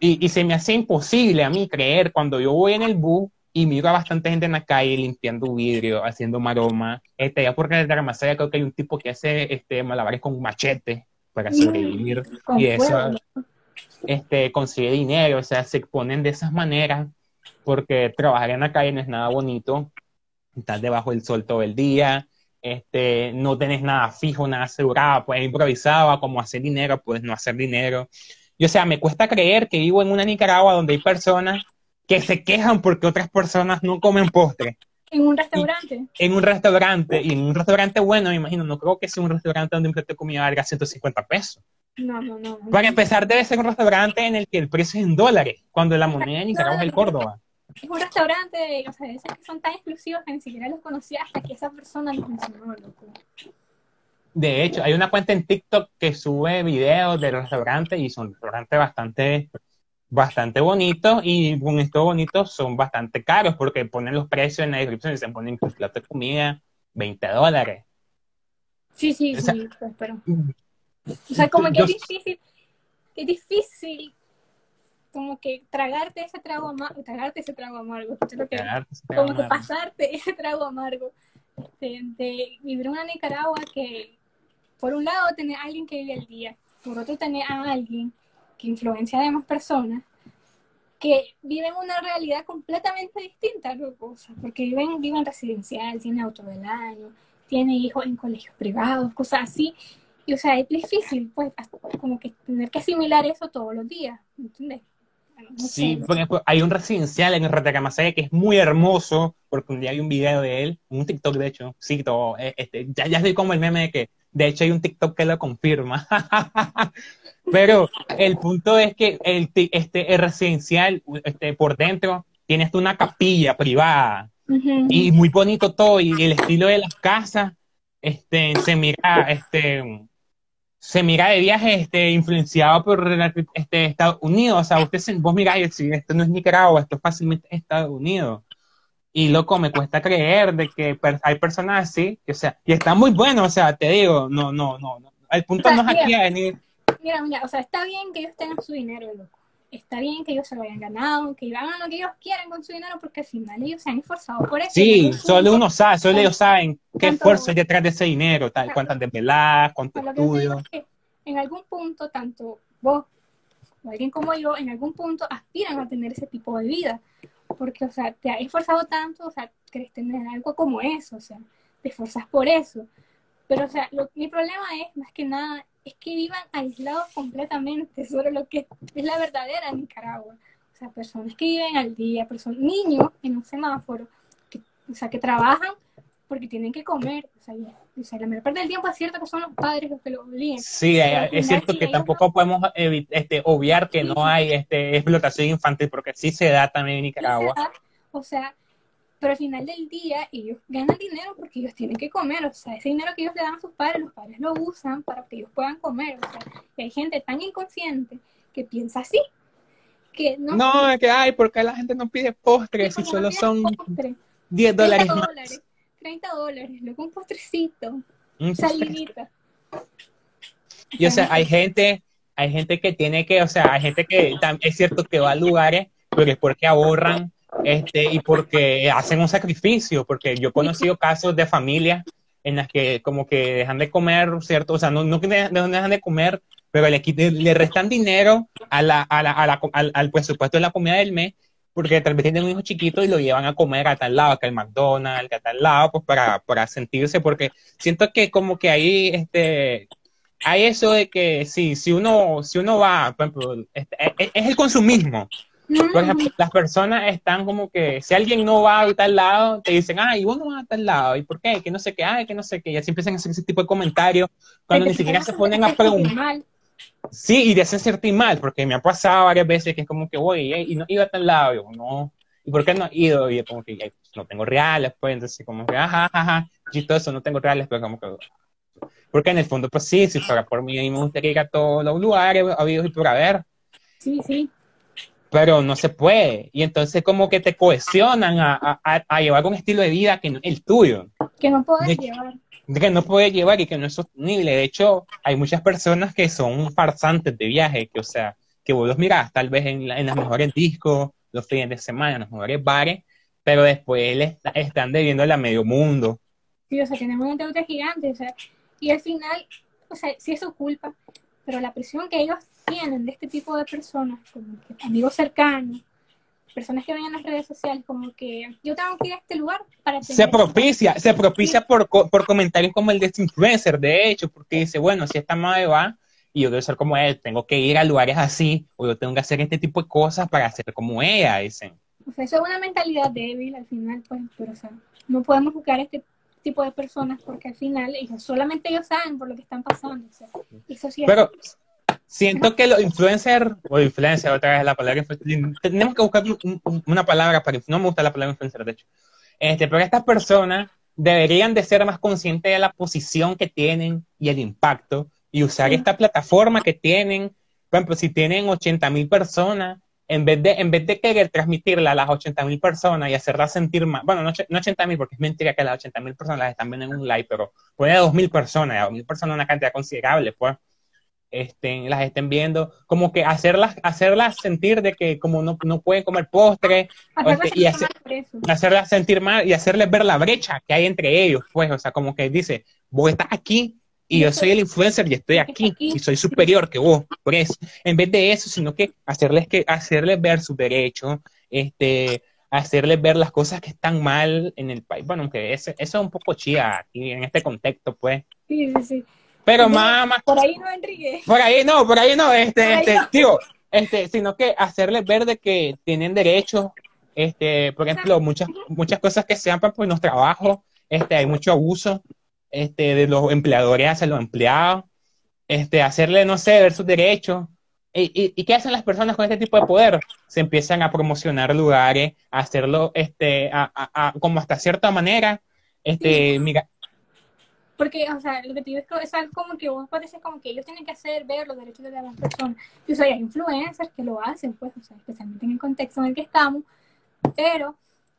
Y, y se me hace imposible a mí creer cuando yo voy en el bus y miro a bastante gente en la calle limpiando vidrio, haciendo maroma. Este, ya porque en la creo que hay un tipo que hace este, malabares con machete para sobrevivir y eso este, consigue dinero, o sea, se exponen de esas maneras porque trabajar en la calle no es nada bonito, estás debajo del sol todo el día, este, no tenés nada fijo, nada asegurado, pues improvisaba como hacer dinero, puedes no hacer dinero. Y o sea, me cuesta creer que vivo en una Nicaragua donde hay personas que se quejan porque otras personas no comen postre. En un restaurante. en un restaurante, y en un restaurante bueno, me imagino, no creo que sea un restaurante donde un plato de comida valga 150 pesos. No, no, no. Para empezar, debe ser un restaurante en el que el precio es en dólares, cuando la moneda de Nicaragua es el Córdoba. [LAUGHS] Es un restaurante, o sea, esos que son tan exclusivos que ni siquiera los conocía hasta que esa persona los mencionó, loco. De hecho, hay una cuenta en TikTok que sube videos del restaurante y son restaurantes bastante bastante bonitos y con estos bonitos son bastante caros porque ponen los precios en la descripción y se ponen un plato de comida 20 dólares. Sí, sí, sí, pues, pero... O sea, como que es difícil, es difícil como que tragarte ese trago amargo, tragarte ese trago amargo, como que pasarte ese trago amargo de, de, vivir en una Nicaragua que por un lado tiene a alguien que vive al día, por otro tiene a alguien que influencia a demás personas que viven una realidad completamente distinta, ¿no? porque viven, viven residencial, tienen auto del año, tienen hijos en colegios privados, cosas así. Y, o sea, es difícil, pues, como que tener que asimilar eso todos los días, ¿entiendes? Sí, por ejemplo, hay un residencial en Ratacamasaya que es muy hermoso, porque un día hay un video de él, un TikTok de hecho, sí, todo, eh, este, ya, ya estoy como el meme de que, de hecho hay un TikTok que lo confirma, [LAUGHS] Pero el punto es que el, este, residencial, este, por dentro, tiene una capilla privada. Y muy bonito todo. Y el estilo de las casas, este, se mira, este, se mira de viaje, este, influenciado por este, Estados Unidos. O sea, usted, vos miráis, esto no es Nicaragua, esto es fácilmente Estados Unidos. Y loco, me cuesta creer de que hay personas así, que, o sea, y está muy bueno, o sea, te digo, no, no, no, no. El punto no es aquí a venir mira, mira, o sea, está bien que ellos tengan su dinero, loco. Está bien que ellos se lo hayan ganado, que hagan lo que ellos quieran con su dinero, porque al final ellos se han esforzado por eso. Sí, solo uno sabe, solo ellos saben qué esfuerzo hay detrás de ese dinero, tal, cuántas desveladas, cuántos estudios. en algún punto, tanto vos o alguien como yo, en algún punto aspiran a tener ese tipo de vida. Porque, o sea, te has esforzado tanto, o sea, querés tener algo como eso, o sea, te esforzas por eso. Pero, o sea, mi problema es, más que nada, es que vivan aislados completamente sobre lo que es la verdadera Nicaragua. O sea, personas que viven al día, personas, niños en un semáforo, que, o sea, que trabajan porque tienen que comer. O sea, la mayor parte del tiempo es cierto que son los padres los que lo obligan. Sí, es cierto que tampoco podemos este, obviar que no hay este, explotación infantil, porque sí se da también en Nicaragua. o sea, pero al final del día ellos ganan dinero porque ellos tienen que comer, o sea, ese dinero que ellos le dan a sus padres, los padres lo usan para que ellos puedan comer, o sea, y hay gente tan inconsciente que piensa así, que no... No, es que, ay, porque la gente no pide postres si solo son 10 dólares más. 30 dólares, luego un postrecito, un salidita. Y o sea, hay gente, hay gente que tiene que, o sea, hay gente que es cierto que va a lugares, pero es porque ahorran este, y porque hacen un sacrificio, porque yo he conocido casos de familias en las que como que dejan de comer, ¿cierto? O sea, no, no dejan de comer, pero le, le restan dinero a la, a la, a la, al, presupuesto de la comida del mes, porque tal vez tienen un hijo chiquito y lo llevan a comer a tal lado, que el McDonald's, que a tal lado, pues para, para sentirse, porque siento que como que ahí, este, hay eso de que si, si uno, si uno va, por ejemplo, este, es, es el consumismo, por ejemplo, las personas están como que, si alguien no va a tal lado, te dicen, ay, vos no vas a tal lado, ¿y por qué? Que no sé qué, ay, que no sé qué, y así empiezan a hacer ese tipo de comentarios cuando ni siquiera se ponen a preguntar. Sí, y de hacer sentir mal, porque me ha pasado varias veces que es como que, voy, y no iba a tal lado, yo, no, ¿y por qué no he ido? Y es como que, no tengo reales, pues, entonces como que, ajá, ajá, y todo eso, no tengo reales, pero como que, porque en el fondo, pues sí, si fuera por mí, me gustaría ir a todos los lugares, habido y por haber. Sí, sí. Pero no se puede. Y entonces como que te cohesionan a, a, a llevar un estilo de vida que no es el tuyo. Que no puedes llevar. Que no puedes llevar y que no es sostenible. De hecho, hay muchas personas que son farsantes de viaje, que o sea, que vos los mirás tal vez en, en las mejores discos, los fines de semana, en los mejores bares, pero después les están debiendo a medio mundo. Sí, o sea, tenemos un deuda gigante, o sea, y al final, o sea, sí es su culpa, pero la presión que ellos tienen de este tipo de personas, como que amigos cercanos, personas que ven en las redes sociales, como que yo tengo que ir a este lugar para... Se propicia, se propicia por, por comentarios como el de este influencer, de hecho, porque dice, bueno, si esta madre va y yo quiero ser como él, tengo que ir a lugares así, o yo tengo que hacer este tipo de cosas para ser como ella, dicen. O sea, eso es una mentalidad débil al final, pues, pero o sea, no podemos buscar este tipo de personas porque al final ellos, solamente ellos saben por lo que están pasando. O sea, eso sí pero siento que los influencers, o influencer, otra vez la palabra tenemos que buscar una palabra para, no me gusta la palabra influencer, de hecho, este, pero estas personas deberían de ser más conscientes de la posición que tienen y el impacto y usar esta plataforma que tienen, por ejemplo, si tienen 80 mil personas, en vez de, en vez de querer transmitirla a las 80 mil personas y hacerlas sentir más, bueno, no, no 80 mil, porque es mentira que las 80 mil personas las están viendo en un live, pero pone a 2 mil personas, a 2 mil personas una cantidad considerable, pues, estén, las estén viendo, como que hacerlas, hacerlas sentir de que como no, no pueden comer postre, este, y hacerlas sentir mal y hacerles ver la brecha que hay entre ellos, pues, o sea, como que dice, vos estás aquí y yo soy el influencer y estoy aquí, y soy superior que vos, por eso, en vez de eso, sino que hacerles que hacerles ver su derecho, este, hacerles ver las cosas que están mal en el país. Bueno, aunque eso, es un poco chía aquí en este contexto, pues. Sí, sí, sí. Pero más, Por ahí no, Enrique. Por ahí no, por ahí no, este, este, digo, este, sino que hacerles ver de que tienen derecho, este, por ejemplo, muchas, muchas cosas que se pues, en los trabajos, este, hay mucho abuso, este, de los empleadores hacia los empleados, este, hacerle, no sé, ver sus derechos. ¿Y, y, qué hacen las personas con este tipo de poder? Se empiezan a promocionar lugares, a hacerlo este, a, a, como hasta cierta manera. Este, mira. Porque, o sea, lo que te digo es, algo como que vos parece como que ellos tienen que hacer ver los derechos de las personas. Y, o sea, hay influencers que lo hacen, pues, o sea, especialmente en el contexto en el que estamos. Pero,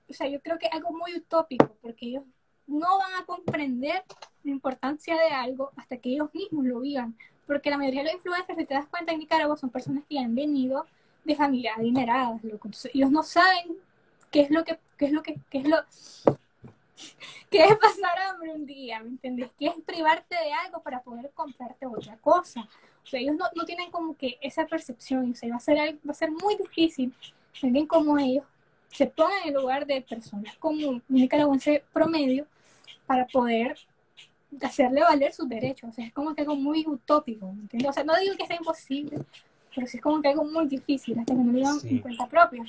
o sea, yo creo que es algo muy utópico, porque ellos no van a comprender la importancia de algo hasta que ellos mismos lo vivan. Porque la mayoría de los influencers, si te das cuenta, en Nicaragua son personas que han venido de familias adineradas. ellos no saben qué es lo que, qué es lo que, qué es lo, [LAUGHS] qué es pasar hambre un día, ¿me entiendes? ¿Qué es privarte de algo para poder comprarte otra cosa? O sea, ellos no, no tienen como que esa percepción, o sea, va a ser, va a ser muy difícil alguien como ellos se pongan en el lugar de personas como un nicaragüense promedio para poder hacerle valer sus derechos. O sea, es como que algo muy utópico, ¿entiendes? O sea, no digo que sea imposible, pero sí es como que algo muy difícil hasta que no lo digan en cuenta propia.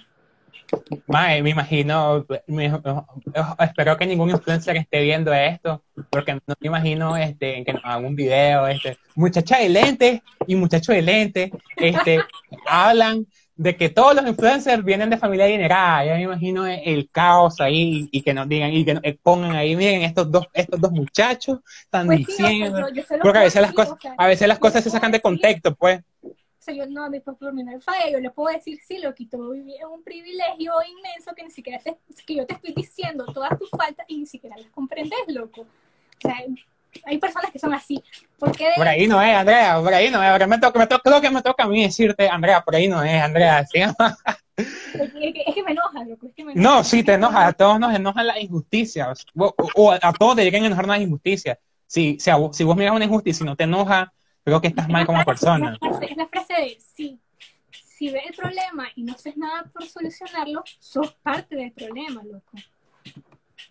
Mae, me imagino, espero que ningún influencer esté viendo esto, porque no me imagino este, que nos haga un video, este, muchacha de lentes y muchacho de lentes, este, [LAUGHS] hablan de que todos los influencers vienen de familia adinerada. Ya me imagino el caos ahí y que nos digan y que nos pongan ahí, miren, estos dos, estos dos muchachos están pues diciendo. porque a veces las cosas, a veces las cosas se sacan de contexto, pues. O sea, yo no, mi falla, yo le puedo decir, sí, lo quito, es un privilegio inmenso que ni siquiera te, que yo te estoy diciendo todas tus faltas y ni siquiera las comprendes, loco. O sea, hay personas que son así. ¿Por, por ahí no es, Andrea, por ahí no es. Me toca, me toca, creo que me toca a mí decirte, Andrea, por ahí no es, Andrea. ¿sí? [LAUGHS] Es, que, es, que, me enoja, loco. Es que me enoja. No, sí, te enoja. A todos nos enojan las injusticias. O, a todos te llegan a enojar las injusticias. Si, si, si vos miras una injusticia y no te enoja, creo que estás mal como persona. Es la frase de sí. Si ves el problema y no haces nada por solucionarlo, sos parte del problema, loco.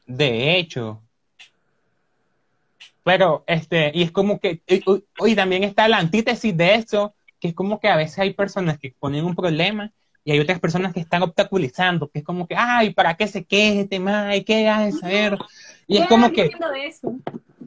De hecho, pero, este, y es como que, y, también está la antítesis de eso, que es como que a veces hay personas que ponen un problema y hay otras personas que están obstaculizando, que es como que, ay, ¿para qué se queje este y ¿Qué hay de saber? Y es como que,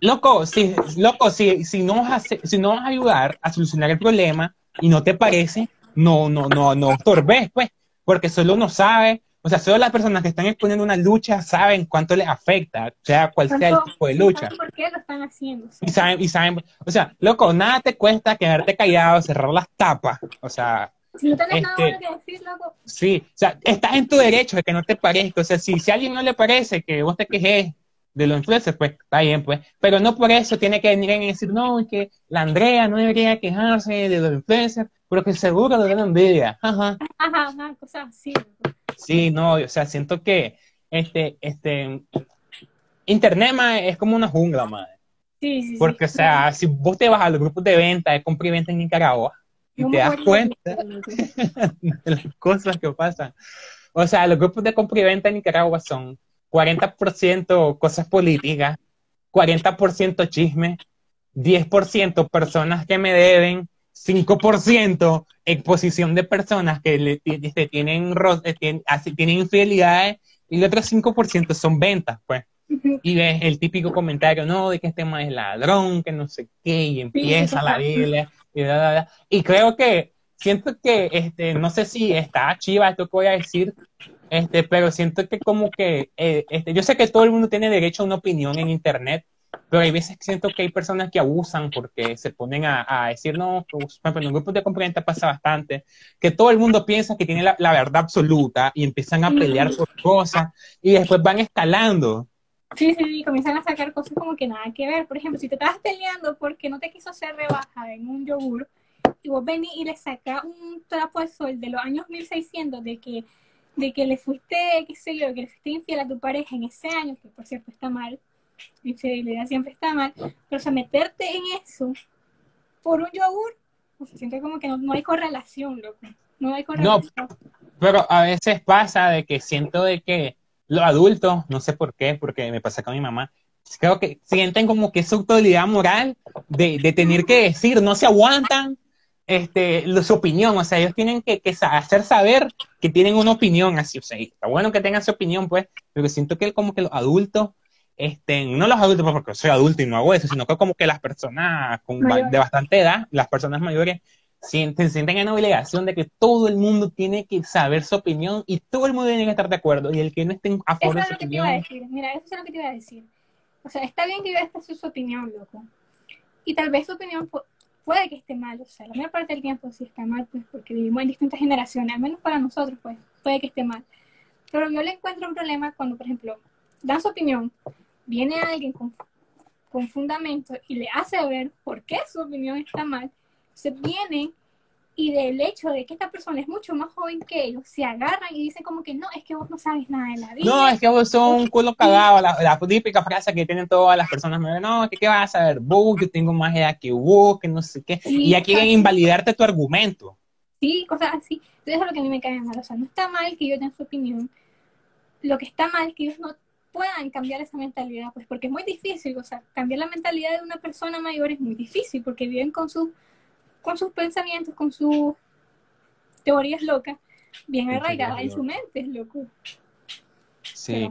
loco, si, loco, si, si, no vas a, si no vas a ayudar a solucionar el problema y no te parece, no, no, no, no estorbes, pues, porque solo uno sabe, o sea, solo las personas que están exponiendo una lucha saben cuánto les afecta, sea cual sea el tipo de lucha. ¿Por qué lo están haciendo? Y saben, y saben, o sea, loco, nada te cuesta quedarte callado, cerrar las tapas, o sea, Si no tenés nada Este- bueno que decir, loco, sí, o sea, estás en tu derecho de que no te parezca, o sea, si, si a alguien no le parece que vos te quejes de los influencers, pues está bien, pues, pero no por eso tiene que venir y decir, no, es que la Andrea no debería quejarse de los influencers, porque seguro le dan envidia, ajá. ajá, ajá, cosas así. Sí, no, o sea, siento que este, este, Internet, mae, es como una jungla, madre. Sí, sí, sí. Porque, o sea, si vos te vas a los grupos de venta, de compra y venta en Nicaragua, y te das cuenta [LAUGHS] de las cosas que pasan. O sea, los grupos de compra y venta en Nicaragua son 40% cosas políticas, 40% chisme, 10% personas que me deben, 5% exposición de personas que le, este, tienen, eh, tien- así, tienen infidelidades y el otro 5% son ventas, pues. Y ves el típico comentario, no, de que este man es ladrón, que no sé qué, y empieza la. Biblia, y, da, da, da. y creo que, siento que, este, no sé si está chiva esto que voy a decir, este, pero siento que como que, eh, este, yo sé que todo el mundo tiene derecho a una opinión en internet, pero hay veces que siento que hay personas que abusan porque se ponen a, a decir, no, pues, por ejemplo, en grupos de compra pasa bastante, que todo el mundo piensa que tiene la, la verdad absoluta y empiezan a pelear por cosas y después van escalando. Sí, sí, sí, comienzan a sacar cosas como que nada que ver. Por ejemplo, si te estabas peleando porque no te quiso hacer rebaja en un yogur y vos venís y le sacas un trapo al sol de los años 1600 de que, de que le fuiste, qué sé yo, que le fuiste infiel a tu pareja en ese año, que por cierto está mal, infidelidad siempre está mal, pero o sea, meterte en eso por un yogur, o sea, siento como que no, no hay correlación, loco. No hay correlación. Pero a veces pasa de que siento de que los adultos, no sé por qué, porque me pasa con mi mamá, creo que sienten como que esa autoridad moral de, de tener que decir, no se aguantan este, su opinión, o sea, ellos tienen que, hacer saber que tienen una opinión así, o sea, está bueno que tengan su opinión, pues, pero siento que como que los adultos, este, no los adultos pues, porque soy adulto y no hago eso, sino que como que las personas con de bastante edad, las personas mayores, sienten, sienten en obligación de que todo el mundo tiene que saber su opinión y todo el mundo tiene que estar de acuerdo y el que no esté a Eso favor de es su lo que te iba a opinión, decir. Mira, eso es lo que te iba a decir. O sea, está bien que yo exprese su opinión, loco. Y tal vez su opinión puede que esté mal. O sea, la mayor parte del tiempo sí está mal, pues, porque vivimos en distintas generaciones. Al menos para nosotros, pues, puede que esté mal. Pero yo le encuentro un problema cuando, por ejemplo, dan su opinión, viene alguien con, con fundamento y le hace ver por qué su opinión está mal. Se vienen y del hecho de que esta persona es mucho más joven que ellos, se agarran y dicen como que no, es que vos no sabes nada de la vida. No, es que vos sos un culo cagado, la, la típica frase que tienen todas las personas, no, que qué vas a saber vos, yo tengo más edad que vos, que no sé qué, Sí, y ya quieren invalidarte tu argumento. Sí, cosas así. Entonces eso es lo que a mí me cae mal. O sea, no está mal que yo tenga su opinión. Lo que está mal es que ellos no puedan cambiar esa mentalidad, pues porque es muy difícil. O sea, cambiar la mentalidad de una persona mayor es muy difícil porque viven con, sus con sus pensamientos, con sus teorías locas, bien arraigadas en su mente, es loco. Sí.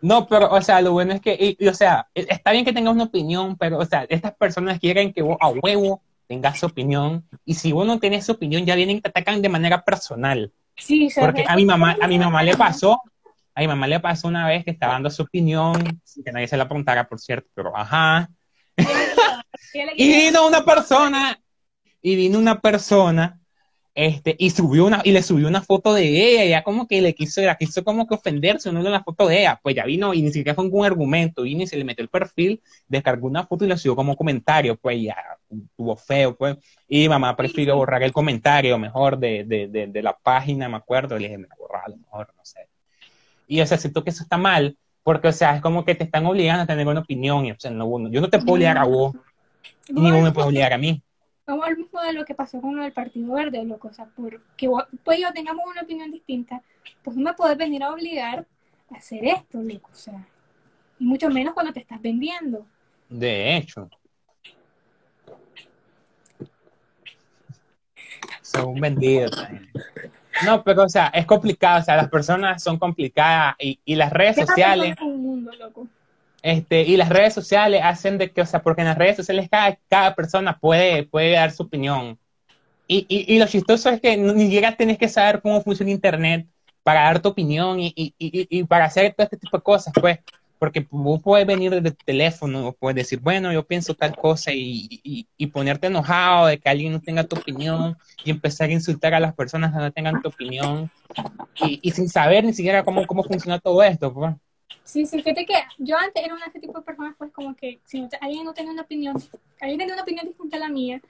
No, pero, o sea, lo bueno es que, y- y, o sea, e- está bien que tengas una opinión, pero, o sea, estas personas quieren que vos a huevo tengas su opinión, y si vos no tenés su opinión, ya vienen y te atacan de manera personal. Sí, Porque a mi mamá, a mi mamá le pasó, a mi mamá le pasó una vez que estaba dando su opinión, sin que nadie se la preguntara, por cierto, pero ajá. [LAUGHS] Y vino una persona, y vino una persona, este, y subió una, y le subió una foto de ella, ya como que le quiso, la quiso como que ofenderse uno de la foto de ella, pues ya vino, y ni siquiera fue un argumento, vino y se le metió el perfil, descargó una foto y la subió como comentario, pues ya, tuvo feo, pues, y mamá prefirió borrar el comentario mejor de, de, de, de la página, me acuerdo, y le dije, me borrar a lo mejor, no sé. Y, o sea, siento que eso está mal, porque, o sea, es como que te están obligando a tener una opinión, y, o sea, no, yo no te puedo obligar a vos, y ni vos me puedes obligar a mí. Como el mismo de lo que pasó con lo del Partido Verde, loco. O sea, porque pues yo tengamos una opinión distinta, pues no me puedes venir a obligar a hacer esto, loco. O sea, y mucho menos cuando te estás vendiendo. De hecho. Son vendidos. también. No, pero o sea, es complicado, o sea, las personas son complicadas y, y las redes sociales, mundo, loco. Este, y las redes sociales hacen de que, o sea, porque en las redes sociales cada, cada persona puede, puede dar su opinión. Y, y, y lo chistoso es que ni siquiera tienes que saber cómo funciona internet para dar tu opinión y, y, y, para hacer todo este tipo de cosas, pues porque vos puedes venir desde el teléfono, puedes decir, bueno, yo pienso tal cosa y, y, ponerte enojado de que alguien no tenga tu opinión y empezar a insultar a las personas que no tengan tu opinión y sin saber ni siquiera cómo, cómo funciona todo esto. Pues. Sí, sí, fíjate que yo antes era una de ese tipo de personas, pues como que si alguien no tenía una opinión, alguien tenía una opinión distinta a la mía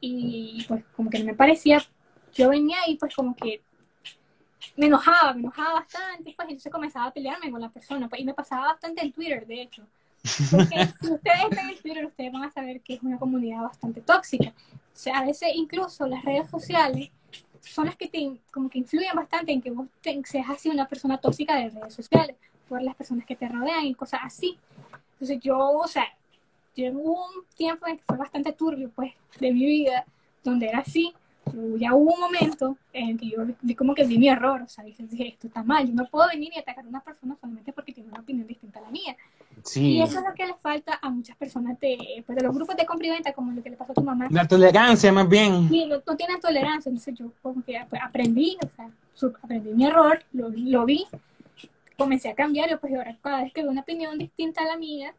y pues como que no me parecía, yo venía y pues como que me enojaba, me enojaba bastante, pues entonces comenzaba a pelearme con la persona, pues, y me pasaba bastante en Twitter, de hecho. Porque [LAUGHS] si ustedes están en Twitter, ustedes van a saber que es una comunidad bastante tóxica. O sea, a veces incluso las redes sociales son las que te, como que influyen bastante en que vos te, seas así una persona tóxica de redes sociales, por las personas que te rodean y cosas así. Entonces yo, o sea, llevo un tiempo en que fue bastante turbio, pues, de mi vida, donde era así, ya hubo un momento en que yo vi como que vi mi error, o sea, dije, esto está mal, yo no puedo venir y atacar a una persona solamente porque tiene una opinión distinta a la mía. Sí. Y eso es lo que le falta a muchas personas de, pues, de los grupos de compra y venta, como lo que le pasó a tu mamá. La tolerancia, más bien. Sí, no, tienen tolerancia, entonces yo como que pues, aprendí, o sea, aprendí mi error, lo, lo vi, comencé a cambiar, y pues ahora cada vez que veo una opinión distinta a la mía,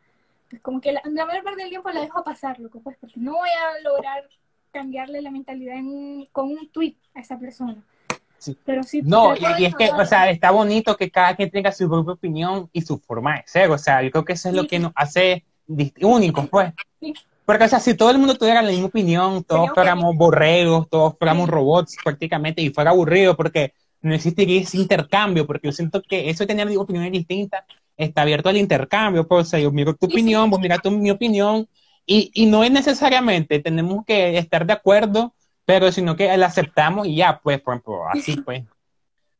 pues como que la, la mayor parte del tiempo la dejo pasar, loco, pues porque no voy a lograr cambiarle la mentalidad con un tweet a esa persona. Sí. Pero sí, no, y, es que, o sea, está bonito que cada quien tenga su propia opinión y su forma de ser. O sea, yo creo que eso es lo que nos hace únicos, pues. Porque, o sea, si todo el mundo tuviera la misma opinión, todos fuéramos borregos, todos fuéramos robots prácticamente, y fuera aburrido, porque no existiría ese intercambio, porque yo siento que eso de tener opiniones distintas está abierto al intercambio. Pues, o sea, yo miro tu opinión, vos miras tu, mi opinión, y, y no es necesariamente, tenemos que estar de acuerdo, pero sino que la aceptamos y ya, pues, por ejemplo, así pues.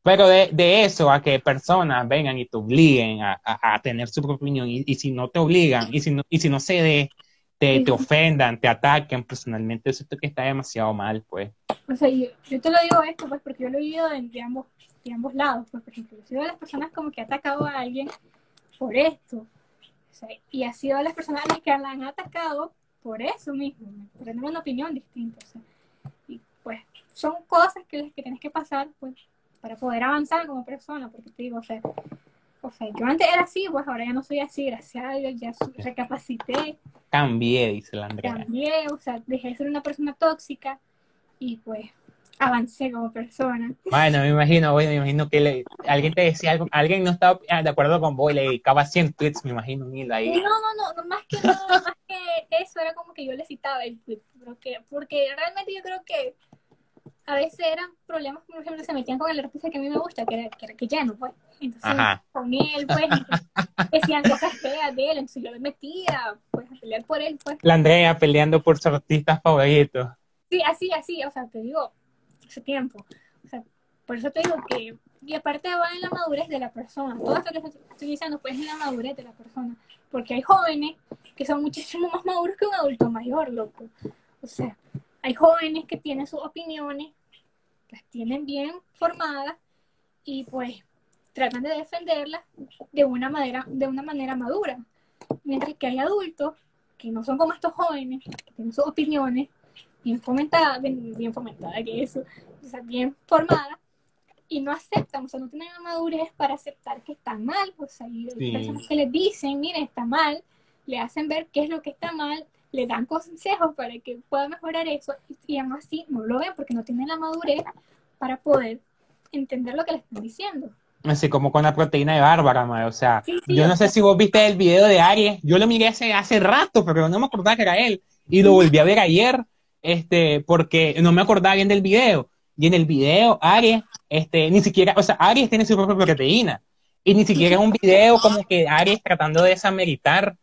Pero de, de, eso a que personas vengan y te obliguen a, a, tener su propia opinión, y, y, si no te obligan, y si no, y si no se te, te ofendan, te ataquen personalmente, eso es que está demasiado mal, pues. O sea, yo, yo, te lo digo esto, pues, porque yo lo he vivido de, ambos, de ambos lados, pues, por ejemplo, yo sido de las personas como que ha atacado a alguien por esto, y ha sido las personas que la han atacado por eso mismo, por tener una opinión distinta. y pues son cosas que, que tienes que pasar pues, para poder avanzar como persona, porque te digo, o sea, o sea, yo antes era así, pues ahora ya no soy así, gracias a Dios, ya recapacité. Cambié, dice la Andrea. Cambié, o sea, dejé de ser una persona tóxica y pues avancé como persona. Bueno, me imagino, me imagino que le, alguien te decía algo, alguien no estaba ah, de acuerdo con vos y le dedicaba 100 tweets, me imagino, mil ahí. No, no, no, más que más que eso, era como que yo le citaba el tweet, porque, porque realmente yo creo que a veces eran problemas, por ejemplo, se metían con el artista que a mí me gusta, que era, que, era que ya no, pues. Entonces, con él, pues, [LAUGHS] decían cosas feas de él, entonces yo me metía, pues, a pelear por él, pues. La Andrea peleando por su artista favorito. Sí, así, así, o sea, te digo, ese tiempo. O sea, por eso te digo que, y aparte va en la madurez de la persona. Todo esto que estoy diciendo, pues en la madurez de la persona. Porque hay jóvenes que son muchísimo más maduros que un adulto mayor, loco. O sea, hay jóvenes que tienen sus opiniones, las tienen bien formadas y pues tratan de defenderlas de una manera, de una manera madura. Mientras que hay adultos que no son como estos jóvenes, que tienen sus opiniones bien fomentada, bien, fomentada, que eso, o sea, bien formada, y no aceptan, o sea, no tienen la madurez para aceptar que está mal, pues hay personas que les dicen, mire, está mal, le hacen ver qué es lo que está mal, le dan consejos para que pueda mejorar eso, y, aún así no lo ven porque no tienen la madurez para poder entender lo que le están diciendo. Así como con la proteína de Bárbara, o sea, yo no sé si vos viste el video de Aries, yo lo miré hace, hace rato, pero no me acordaba que era él, y lo volví a ver ayer, este, porque no me acordaba bien del video. Y en el video, Aries, este, ni siquiera, o sea, Aries tiene su propia proteína. Y ni siquiera es un video como que Aries tratando de desameritar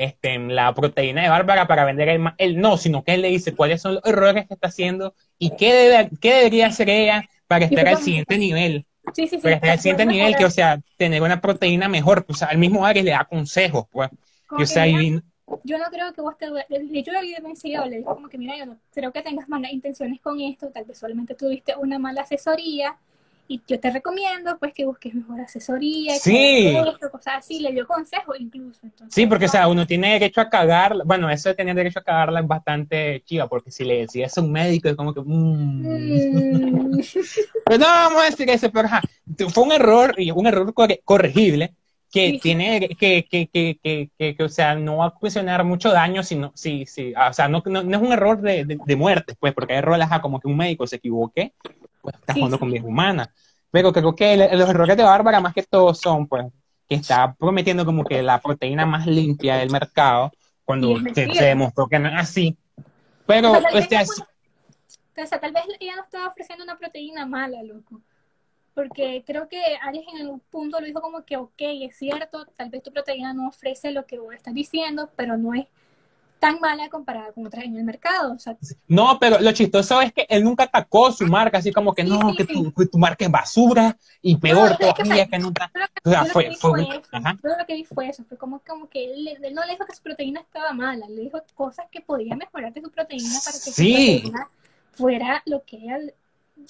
este, la proteína de Bárbara para vender el, el no, sino que él le dice cuáles son los errores que está haciendo y qué, debe, qué debería hacer ella para estar al siguiente nivel. Sí, sí, sí. Para estar al siguiente nivel, que, o sea, tener una proteína mejor. O sea, al mismo Aries le da consejos, pues. o sea, y, yo no creo que vos te... La vida me enseñó, le dijo como que, mira, yo no creo que tengas malas intenciones con esto, tal vez solamente tuviste una mala asesoría, y yo te recomiendo pues que busques mejor asesoría, sí. cosas así, le dio consejo incluso. sí, porque o sea, uno tiene derecho a cagar, bueno, eso de tener derecho a cagarla es bastante chiva, porque si le decías a un médico es como que... Mmm. Mm. [LAUGHS] pues no vamos a decir eso, pero fue un error, y un error corregible, que tiene, que, que, que, que, o sea, no va a ocasionar mucho daño, sino, sí, sí, o sea, no, no, es un error de, de, muerte, pues, porque hay errores, como que un médico se equivoque, pues está jugando con vida humana. Pero creo que los errores de Bárbara más que todo son, pues, que está prometiendo como que la proteína más limpia del mercado, cuando se, demostró que no es así. Pero, o sea, tal, vez, tal vez ella no estaba ofreciendo una proteína mala, loco porque creo que Aries en algún punto lo dijo como que, ok, es cierto, tal vez tu proteína no ofrece lo que vos estás diciendo, pero no es tan mala comparada con otras en el mercado. no, pero lo chistoso es que él nunca atacó su marca, así como que no, que tu, tu, marca es basura y peor todavía que, nunca. O sea, fue, fue, Todo lo que vi fue eso, fue como, como que él, no le dijo que su proteína estaba mala, le dijo cosas que podía mejorar de su proteína para que su proteína fuera lo que él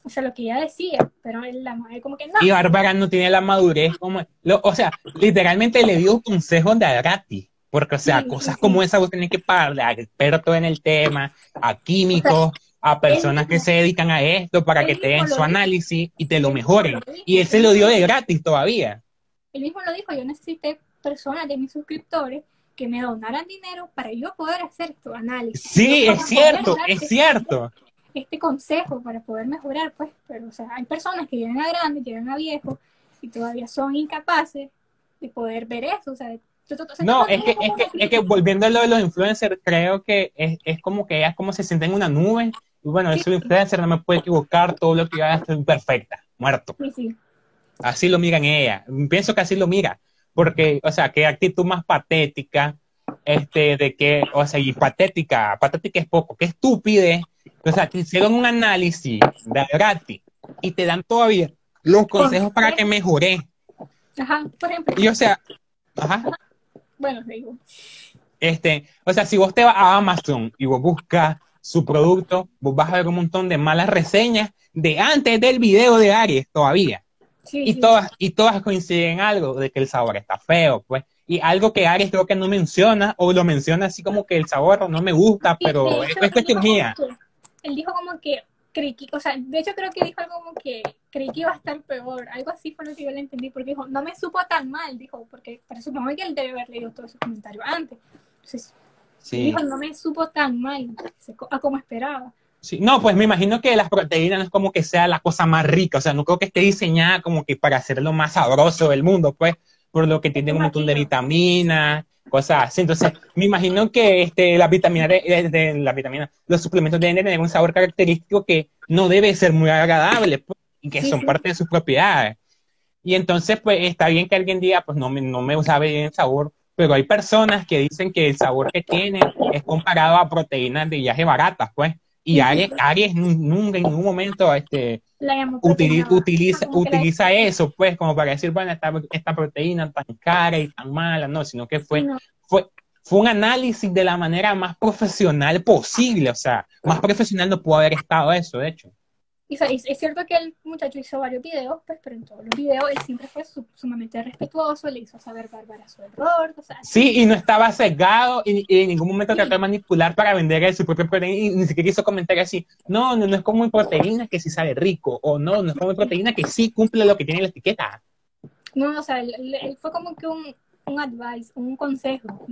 o sea, lo que ella decía, pero él, la madre como que no. Y Bárbara no tiene la madurez como, o sea, literalmente le dio consejos de gratis, porque, o sea, cosas como esa vos tenés que pagarle a expertos en el tema, a químicos, a personas que se dedican a esto para que te den su análisis y te lo mejoren. Y él se lo dio de gratis todavía. Él mismo lo dijo, yo necesité personas de mis suscriptores que me donaran dinero para yo poder hacer tu análisis. Sí, es cierto, es cierto este consejo para poder mejorar, pues, pero o sea, hay personas que llegan a grandes, llegan a viejos y todavía son incapaces de poder ver eso, o sea, no, es que, es, que, es que volviendo a lo de los influencers, creo que es, es como que es como se siente en una nube. Y bueno, sí. soy influencer, no me puede equivocar, todo lo que haga es perfecta, muerto. Así lo miran ella. Pienso que así lo mira. Porque, o sea, qué actitud más patética, este, de que, o sea, y patética, patética es poco, qué estúpide o sea, te hicieron un análisis de gratis y te dan todavía los consejos para que mejore. Ajá, por ejemplo. Y o sea, ajá. Bueno, digo. Este, o sea, si vos te vas a Amazon y vos buscas su producto, vos vas a ver un montón de malas reseñas de antes del video de Aries todavía. Sí, y todas, y todas coinciden en algo, de que el sabor está feo, pues. Y algo que Aries creo que no menciona, o lo menciona así como que el sabor no me gusta, pero es, es cuestión mía él dijo como que creí que, o sea, de hecho creo que dijo algo como que creí que iba a estar peor, algo así fue lo que yo le entendí, porque dijo, no me supo tan mal, dijo, porque para supongo que él debe haber leído todos sus comentarios antes. Entonces, dijo, no me supo tan mal, a como esperaba. Sí, no, pues me imagino que las proteínas no es como que sea la cosa más rica, o sea, no creo que esté diseñada como que para hacer lo más sabroso del mundo, pues, por lo que tiene un montón de vitaminas, cosas así. Entonces, me imagino que este, las vitaminas de, la vitamina, los suplementos deben tener un sabor característico que no debe ser muy agradable pues, y que son parte de sus propiedades. Y entonces, pues, está bien que alguien diga, pues, no me, no me sabe bien el sabor, pero hay personas que dicen que el sabor que tiene es comparado a proteínas de viaje baratas, pues. Y Aries, Aries nunca en ningún momento este, utiliza, utiliza, eso, pues, como para decir, bueno, esta, esta proteína tan cara y tan mala, no, sino que fue, fue, fue un análisis de la manera más profesional posible, o sea, más profesional no pudo haber estado eso, de hecho. Y, es cierto que el muchacho hizo varios videos, pues, pero en todos los videos él siempre fue sumamente respetuoso, le hizo saber Bárbara su error. O sea, sí, y no estaba sesgado y, en ningún momento trató de manipular para vender su propio proteína y ni siquiera hizo comentarios así, no, no, no es como proteína que sí sabe rico, o no, no es como proteína que sí cumple lo que tiene la etiqueta. No, o sea, él fue como que un, un advice, un consejo.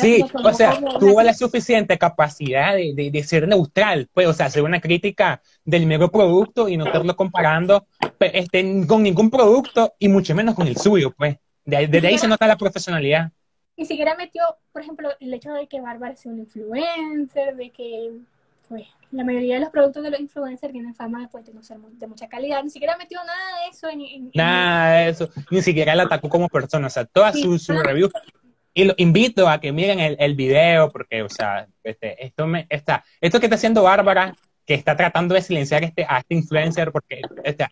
sí, o sea, tuvo la suficiente capacidad de, de, ser neutral, pues, o sea, hacer una crítica del mero producto y no estarlo comparando pues, este, con ningún producto y mucho menos con el suyo, pues. Desde ahí se nota la profesionalidad. Ni siquiera metió, por ejemplo, el hecho de que Bárbara sea un influencer, de que pues la mayoría de los productos de los influencers tienen fama después de no ser de mucha calidad. Ni siquiera metió nada de eso en... nada de eso. Ni siquiera la atacó como persona. O sea, todas sus su reviews. Y lo invito a que miren el, el video porque, o sea, este, esto, me, está, esto que está haciendo Bárbara, que está tratando de silenciar este, a este influencer porque este,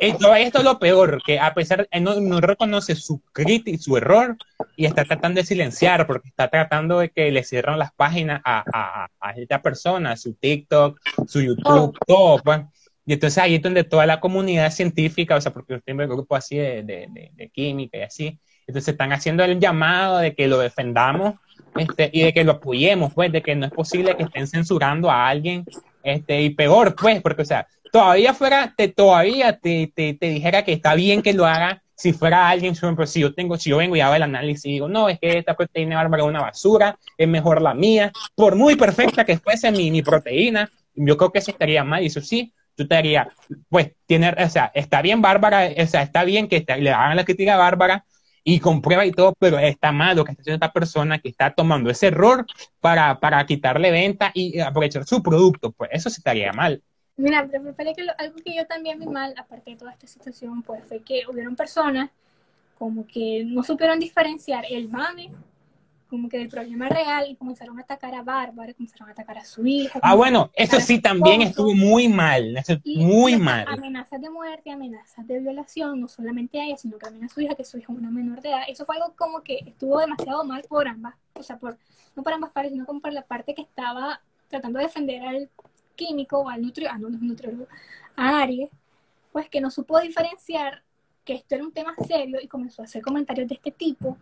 esto, esto es lo peor, que a pesar de no, no reconoce su crítica, su error, y está tratando de silenciar, porque está tratando de que le cierren las páginas a, a, a esta persona, su TikTok, su YouTube, oh. todo, pues. Y entonces ahí es donde toda la comunidad científica, o sea, porque yo tengo un grupo así de, de, de, química y así, entonces están haciendo el llamado de que lo defendamos este, y de que lo apoyemos, pues, de que no es posible que estén censurando a alguien, este, y peor, pues, porque, o sea, todavía fuera, te, todavía te, te, te dijera que está bien que lo haga si fuera alguien, por ejemplo, si yo tengo, si yo vengo y hago el análisis y digo, no, es que esta proteína bárbara es una basura, es mejor la mía, por muy perfecta que fuese mi, mi proteína, yo creo que eso estaría mal, y eso sí, tú te harías, pues, tiene, o sea, está bien bárbara, o sea, está bien que le hagan la crítica bárbara, y comprueba y todo, pero está mal lo que está haciendo esta persona que está tomando ese error para, para quitarle venta y aprovechar su producto, pues eso sí estaría mal. Mira, pero que algo que yo también vi mal, aparte de toda esta situación, pues fue que hubieron personas como que no supieron diferenciar el mame como que del problema real y comenzaron a atacar a Bárbara, comenzaron a atacar a su hija. Ah, bueno, eso sí también estuvo muy mal, muy mal. Amenazas de muerte, amenazas de violación, no solamente a ella, sino que también a su hija, que su hija es una menor de edad. Eso fue algo como que estuvo demasiado mal por ambas, o sea, por, no por ambas partes, sino como por la parte que estaba tratando de defender al químico o al nutriólogo, ah, no, no es nutriólogo, a Aries, pues que no supo diferenciar que esto era un tema serio y comenzó a hacer comentarios de este tipo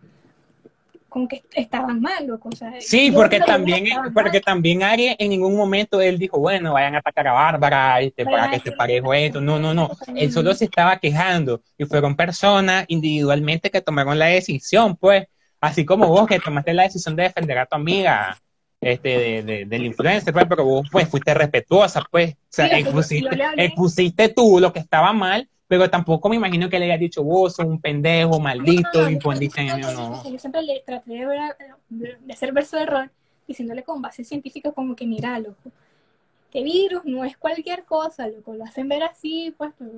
como que estaban mal, loco. sí, porque también, porque también Aries en ningún momento él dijo, bueno, vayan a atacar a Bárbara este, para que este parejo esto. No, no, no. Él solo se estaba quejando y fueron personas individualmente que tomaron la decisión, pues. Así como vos que tomaste la decisión de defender a tu amiga este, de, de, del influencer, pues, pero vos pues fuiste respetuosa, pues. O sea, expusiste, expusiste tú lo que estaba mal pero tampoco me imagino que le haya dicho vos sos un pendejo, maldito, y pues no, no. Yo siempre le traté de, de hacer verso de error, diciéndole con base científica como que mira, loco, que virus no es cualquier cosa, loco, lo hacen ver así, pues, pero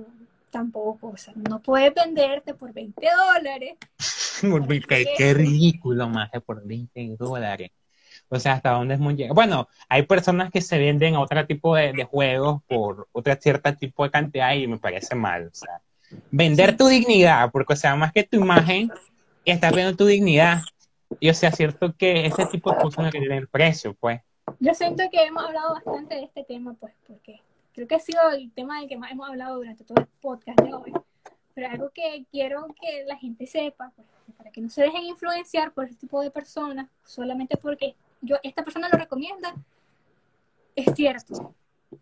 tampoco, o sea, no puedes venderte por 20 dólares. [LAUGHS] qué, qué ridículo, más por 20 dólares. O sea, hasta dónde es muy llegado. Bueno, hay personas que se venden a otro tipo de, juegos por otra cierta tipo de cantidad y me parece mal. O sea, vender tu dignidad, porque o sea, más que tu imagen, estás viendo tu dignidad. Y o sea, cierto que ese tipo de cosas no tienen precio, pues. Yo siento que hemos hablado bastante de este tema, pues, porque creo que ha sido el tema del que más hemos hablado durante todo el podcast de hoy. Pero algo que quiero que la gente sepa, pues, para que no se dejen influenciar por este tipo de personas, solamente porque yo, esta persona lo recomienda, es cierto.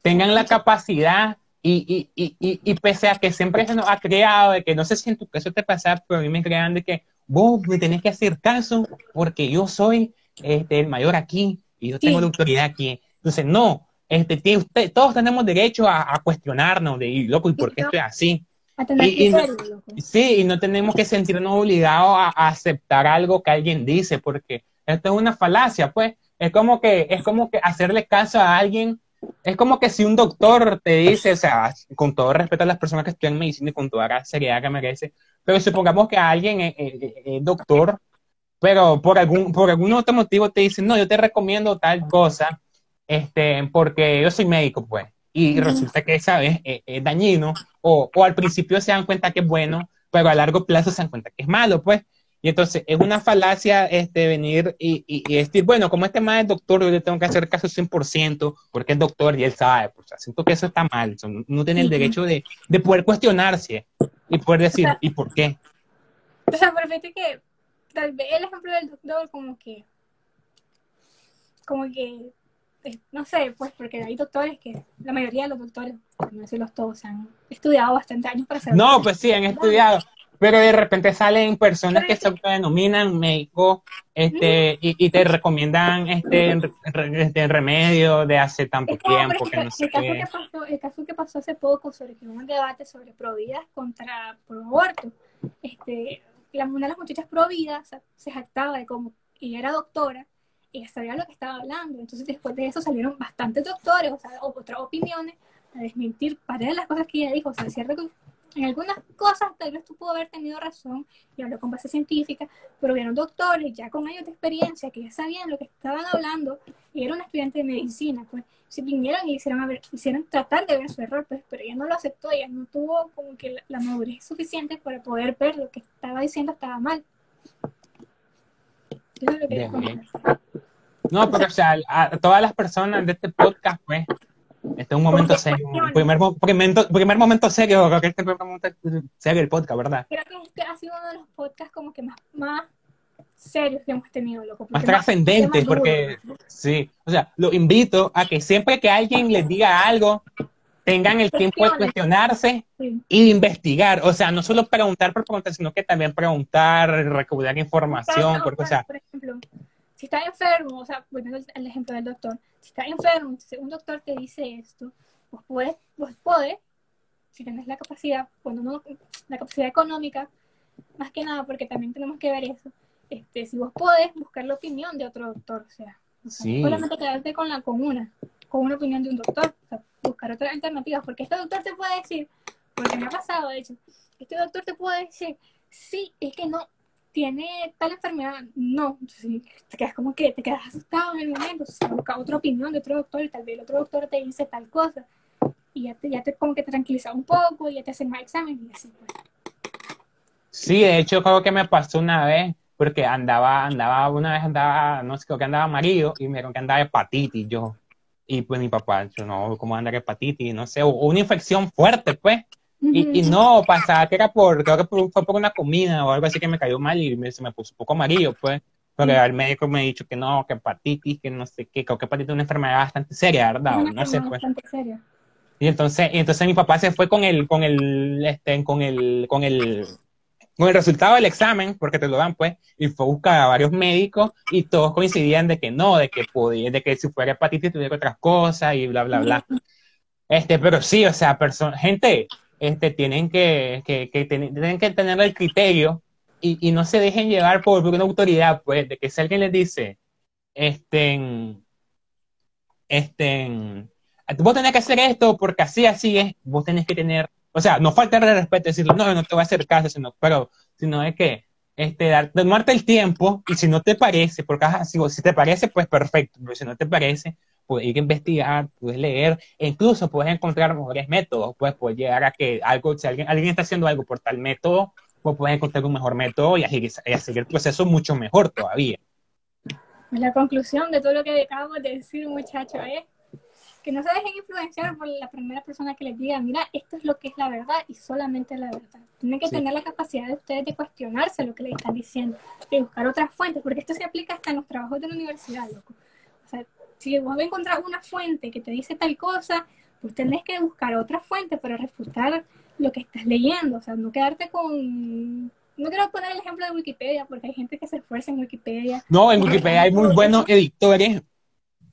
Tengan la capacidad y, y, y, y, pese a que siempre se nos ha creado de que no sé si en tu caso te pasa, pero a mí me crean de que vos me tenés que hacer caso porque yo soy este, el mayor aquí y yo tengo la autoridad aquí. Entonces, no, este, usted, todos tenemos derecho a, cuestionarnos de, y loco, ¿y por qué estoy así? Y, sí, y no tenemos que sentirnos obligados a, aceptar algo que alguien dice, porque esto es una falacia, pues. Es como que, es como que hacerle caso a alguien, es como que si un doctor te dice, o sea, con todo respeto a las personas que estudian medicina y con toda la seriedad que merece, pero supongamos que alguien es, doctor, pero por algún, por algún otro motivo te dice, no, yo te recomiendo tal cosa, este, porque yo soy médico, pues, y resulta que esa vez es, dañino, o, o al principio se dan cuenta que es bueno, pero a largo plazo se dan cuenta que es malo, pues. Y entonces es una falacia este, venir y, y, decir, bueno, como este más es doctor, yo le tengo que hacer caso 100% porque es doctor y él sabe. Pues, siento que eso está mal. no tiene el derecho de, de, poder cuestionarse y poder decir, [LAUGHS] ¿y por qué? O sea, perfecto que tal vez el ejemplo del doctor como que, como que, eh, no sé, pues porque hay doctores que, la mayoría de los doctores, no decirlos todos, han estudiado bastante años para ser No, pues sí, han estudiado pero de repente salen personas que se autodenominan médicos este, y, te recomiendan este, este remedio de hace tanto tiempo. Que no sé el, caso que pasó, el caso que pasó hace poco sobre que hubo un debate sobre providas contra pro aborto. Este, la, una de las muchachas providas se jactaba de cómo ella era doctora y sabía lo que estaba hablando. Entonces después de eso salieron bastantes doctores, o sea, otras opiniones a desmentir varias de las cosas que ella dijo. O sea, es cierto que en algunas cosas tal vez tú pudo haber tenido razón y habló con base científica, pero vieron doctores ya con años de experiencia que ya sabían lo que estaban hablando y era un estudiante de medicina, pues si vinieron y hicieron, a ver, hicieron tratar de ver su error, pues, pero ella no lo aceptó, ella no tuvo como que la, madurez suficiente para poder ver lo que estaba diciendo estaba mal. no, pero o sea, a todas las personas de este podcast, pues, este es un momento serio. Primer, primer, primer momento serio, creo que este es el primer momento serio del podcast, ¿verdad? Creo que este ha sido uno de los podcasts como que más, más serios que hemos tenido, loco. Más trascendentes, porque sí. O sea, lo invito a que siempre que alguien les diga algo, tengan el tiempo de cuestionarse Sí. y de investigar. O sea, no solo preguntar por preguntar, sino que también preguntar, recaudar información, No, porque, o por- sea, por ejemplo, si estás enfermo, o sea, volviendo al- ejemplo del doctor, si estás enfermo, si un doctor te dice esto, vos podés, vos podés, si tenés la capacidad, cuando no, la capacidad económica, más que nada, porque también tenemos que ver eso, este, si vos podés buscar la opinión de otro doctor, o sea, o sea, Sí. no solamente quedarte con la con una, con una opinión de un doctor, o sea, buscar otras alternativas, porque este doctor te puede decir, porque me ha pasado, de hecho, este doctor te puede decir, sí, es que no, tiene tal enfermedad, no, Entonces, te quedas como que te quedas asustado en el momento, sea, busca otra opinión de otro doctor y tal vez el otro doctor te dice tal cosa y ya te, ya te como que te tranquiliza un poco y ya te hacen más examen y así pues. Sí, de hecho creo que me pasó una vez, porque andaba, andaba, una vez andaba, no sé, creo que andaba amarillo y me dijeron que andaba hepatitis yo. Y pues mi papá, yo no, ¿cómo andar hepatitis? No sé, o una infección fuerte, pues. Y, y no, pasaba que era por, creo que por- fue por una comida o algo así que me cayó mal y me- se me puso un poco amarillo, pues. Porque el médico me ha dicho que no, que hepatitis, que no sé qué, creo que hepatitis es una enfermedad bastante seria, ¿verdad? Una no sé, pues. bastante seria. Y entonces, y entonces mi papá se fue con el, con el, este, con el, con el, con el resultado del examen, porque te lo dan, pues, y fue a buscar a varios médicos y todos coincidían de que no, de que podía, de que si fuera hepatitis tuviera otras cosas y bla, bla, bla. Este, pero sí, o sea, gente, este, tienen que, que, que tienen que tener el criterio y, no se dejen llevar por, por una autoridad, pues, de que si alguien les dice, este, este, vos tenés que hacer esto porque así, así es, vos tenés que tener, o sea, no falta de respeto, decirle, no, no te voy a hacer caso, sino, pero, sino es que, este, tomarte el tiempo y si no te parece, porque si, si te parece, pues perfecto, pero si no te parece, puedes ir a investigar, puedes leer, e incluso puedes encontrar mejores métodos, pues puedes llegar a que algo, si alguien, alguien está haciendo algo por tal método, pues puedes encontrar un mejor método y y hacer el proceso mucho mejor todavía. La conclusión de todo lo que acabamos de decir, muchachos, es que no se dejen influenciar por la primera persona que les diga, mira, esto es lo que es la verdad y solamente la verdad. Tienen que Sí. tener la capacidad de ustedes de cuestionarse lo que les están diciendo, de buscar otras fuentes, porque esto se aplica hasta en los trabajos de la universidad, loco. Si vos vas a encontrar una fuente que te dice tal cosa, pues tenés que buscar otra fuente para refutar lo que estás leyendo, o sea, no quedarte con... No quiero poner el ejemplo de Wikipedia, porque hay gente que se esfuerza en Wikipedia. No, en Wikipedia hay muy buenos editores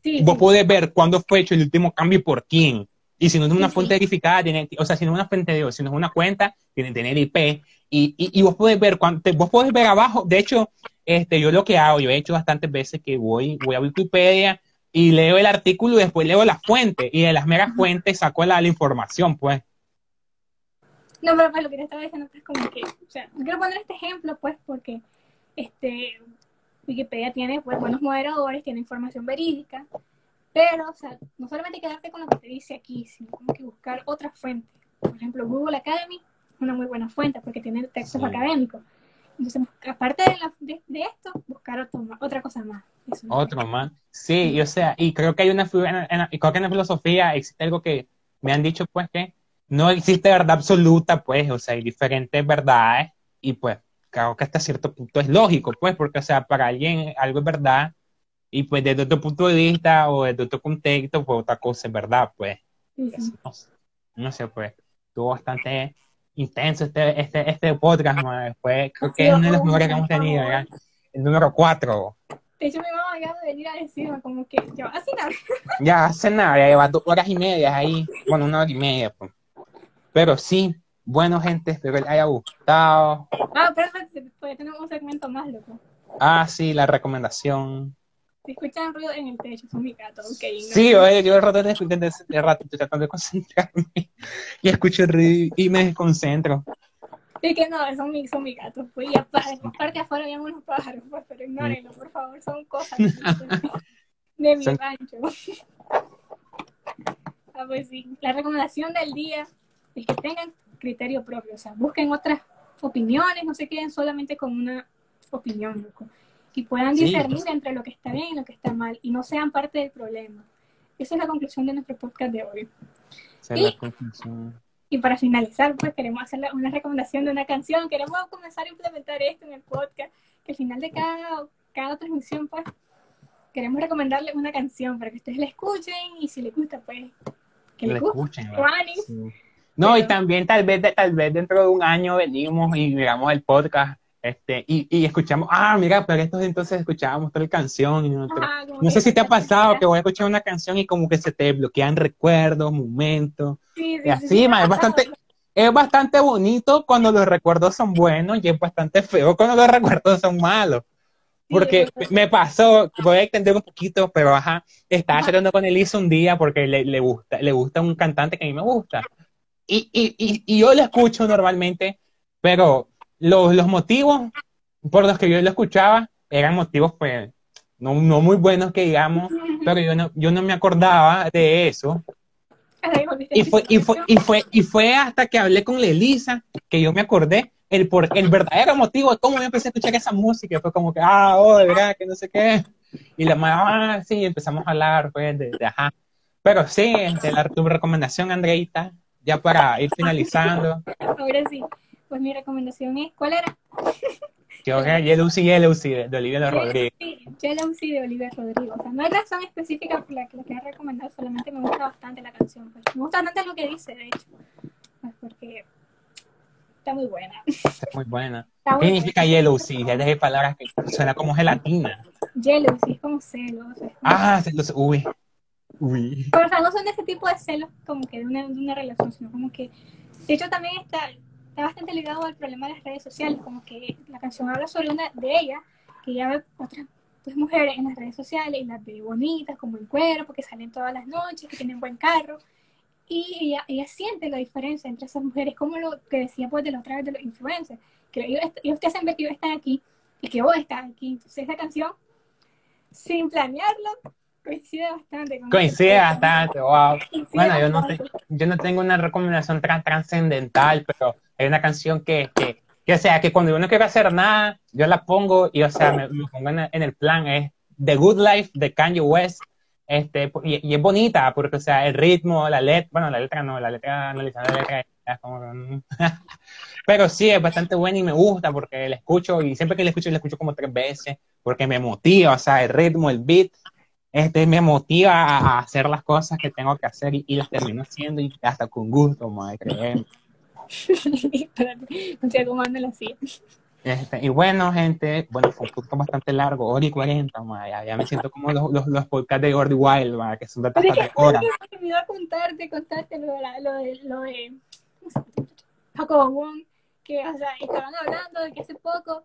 Sí, vos sí. podés ver cuándo fue hecho el último cambio y por quién. Y si no es una Sí, fuente verificada, tiene, o sea, si no es una fuente de, si no es una cuenta, tiene que tener IP. Y, y, y vos podés ver, te- vos podés ver abajo, de hecho, este, yo lo que hago, yo he hecho bastantes veces que voy, voy a Wikipedia y leo el artículo y después leo la fuente. Y de las meras fuentes saco la, la información, pues. No, pero pues lo que te estaba diciendo es como que, o sea, quiero poner este ejemplo, pues, porque este Wikipedia tiene pues, buenos moderadores, tiene información verídica, pero, o sea, no solamente quedarte con lo que te dice aquí, sino como que buscar otras fuentes. Por ejemplo, Google Academy es una muy buena fuente porque tiene textos Sí. académicos. Entonces, aparte de, la- de, de esto, buscar otro otra cosa más. Eso. Otro más. Sí, y o sea, y creo que hay una, en- en- y creo que en la filosofía existe algo que me han dicho, pues, que no existe verdad absoluta, pues, o sea, hay diferentes verdades, y pues, creo que hasta cierto punto es lógico, pues, porque, o sea, para alguien algo es verdad, y pues desde otro punto de vista o desde otro contexto, pues otra cosa es verdad, pues. Sí, sí. No, sé, no sé, pues, estuvo bastante intenso este, este, este podcast. Fue, creo que es uno de los mejores que hemos tenido, ¿verdad? El número cuatro. De hecho, mi mamá acaba de venir a decirme como que yo así nada. [LAUGHS] Ya hace nada, ya lleva dos horas y media ahí. Bueno, una hora y media. Pues. Pero sí, bueno, gente, espero que les haya gustado. Ah, pero todavía tenemos un segmento más, loco. Ah, sí, la recomendación. Escuchan ruido en el techo, son mis gatos, ok. no. Sí, oye, yo de rato, de, de, de rato estoy tratando de concentrarme [LAUGHS] y escucho el ruido y me desconcentro. Es que no, son mis, son mis gatos. Pues, y aparte, aparte afuera habían unos pájaros, pues, pero ignórenlo, por favor, son cosas de, [LAUGHS] de mi Son- rancho. [LAUGHS] ah, pues sí, la recomendación del día es que tengan criterio propio, o sea, busquen otras opiniones, no se queden solamente con una opinión, loco. Y puedan Sí. discernir entre lo que está bien y lo que está mal, y no sean parte del problema. Esa es la conclusión de nuestro podcast de hoy. Esa conclusión. Y para finalizar, pues queremos hacerle una recomendación de una canción. Queremos comenzar a implementar esto en el podcast. Que al final de cada, cada transmisión, pues, queremos recomendarle una canción para que ustedes la escuchen y si les gusta, pues, que les escuchen. No, y también tal vez, tal vez dentro de un año venimos y miramos el podcast este, y, y escuchamos, ah, mira, pero estos entonces escuchábamos tal canción. Y no, Ajá, no sé si te ha pasado que voy a escuchar una canción y como que se te bloquean recuerdos, momentos. Sí, sí, Y sí, así, sí, ma, es bastante, es bastante bonito cuando los recuerdos son buenos y es bastante feo cuando los recuerdos son malos. Porque me pasó, voy a extender un poquito, pero ajá, estaba chateando con Elisa un día porque le, le gusta, le gusta un cantante que a mí me gusta. Y, y, y, y yo lo escucho normalmente, pero los, los motivos por los que yo lo escuchaba eran motivos, pues, no, no muy buenos que digamos, pero yo no, yo no me acordaba de eso. Y fue, y fue, y fue, y fue hasta que hablé con la Elisa que yo me acordé el, por, el verdadero motivo de cómo yo empecé a escuchar esa música. Fue como que, ah, oh, de verdad, que no sé qué. Y la mamá, ah, sí, empezamos a hablar, pues, de, de- ajá. Pero sí, de la, tu recomendación, Andreita, ya para ir finalizando. Ahora sí. Pues mi recomendación es, ¿cuál era? [LAUGHS] Yo, Yelusi, Yelusi, de, de Olivia. Sí, Jealousy de Olivia Rodrigo. O sea, no hay razón específica por la que la quiero recomendar, solamente me gusta bastante la canción. pues. Me gusta bastante lo que dice, de hecho. Pues porque está muy buena. Es muy buena. [LAUGHS] Está ¿Qué significa Yelusi? Ya dejé palabras que suena como gelatina. Jealousy, es como celos. es como- Ah, se los, uy. Uy. Pero o sea, no son de ese tipo de celos como que de una, de una relación, sino como que, de hecho también está, está bastante ligado al problema de las redes sociales, como que la canción habla sobre una de ellas, que ella ve otras pues, mujeres en las redes sociales y las ve bonitas, con buen cuerpo, que salen todas las noches, que tienen buen carro, y ella, ella siente la diferencia entre esas mujeres, como lo que decía pues de la otra vez de los influencers, que ellos, ellos te hacen ver que ellos están aquí y que vos estás aquí, entonces esa canción, sin planearlo, coincide bastante con Coincide bastante, wow. Coincide Bueno, yo no, te- bastante. yo no tengo una recomendación tan trascendental, pero hay una canción que, que, que, o sea, que cuando yo no quiero hacer nada, yo la pongo y, o sea, me, me pongo en, en el plan, es The Good Life de Kanye West, este, y, y es bonita, porque, o sea, el ritmo, la letra, bueno, la letra no, la letra, analizando la letra, es como mm. [LAUGHS] pero sí, es bastante buena y me gusta porque la escucho y siempre que la escucho, la escucho como tres veces, porque me motiva, o sea, el ritmo, el beat, este, me motiva a, a hacer las cosas que tengo que hacer y, y las termino haciendo y hasta con gusto, madre, créeme. [LAUGHS] No estoy acomodando la silla. Este, y bueno, gente, bueno, fue un podcast bastante largo, hora y cuarenta, madre, ya, ya me siento como los, los, los podcasts de Gordy Wild, madre, que son de que tres horas. se me olvidó contarte, contarte lo de, la- lo de, lo de ¿cómo? Jacobo Wong, que, o sea, estaban hablando de que hace poco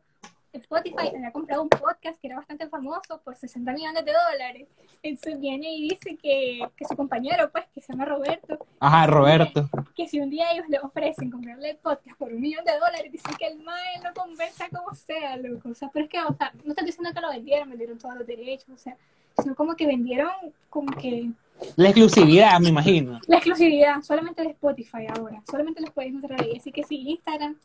Spotify había comprado un podcast que era bastante famoso por 60 millones de dólares. Entonces viene y dice que, que su compañero, pues, que se llama Roberto, Ajá, Roberto. que si un día ellos le ofrecen comprarle el podcast por un millón de dólares, dicen que el mae lo conversa como sea, loco. O sea, pero es que, o sea, no están diciendo que lo vendieron, vendieron todos los derechos, o sea, sino como que vendieron como que La exclusividad, me imagino. la exclusividad solamente de Spotify ahora, solamente los puedes encontrar ahí. Así que si Instagram,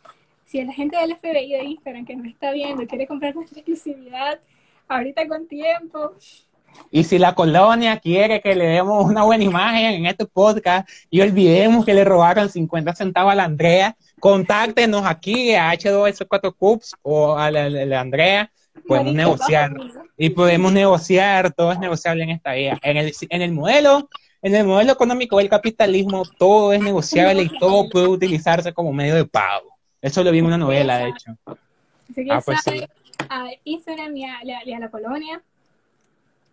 si la gente del FBI de Instagram que nos está viendo quiere comprar nuestra exclusividad, ahorita con tiempo, Y si la colonia quiere que le demos una buena imagen en este podcast y olvidemos que le robaron 50 centavos a la Andrea, contáctenos aquí a H2S4 Cups o a la, la- la Andrea, podemos negociar. y podemos negociar, todo es negociable en esta vida. En el, en el modelo, en el modelo económico del capitalismo, todo es negociable y todo puede utilizarse como medio de pago. Eso lo vi en una novela, de hecho. Así que Ah, ya pues saben, sí. a Instagram y a, y a la colonia,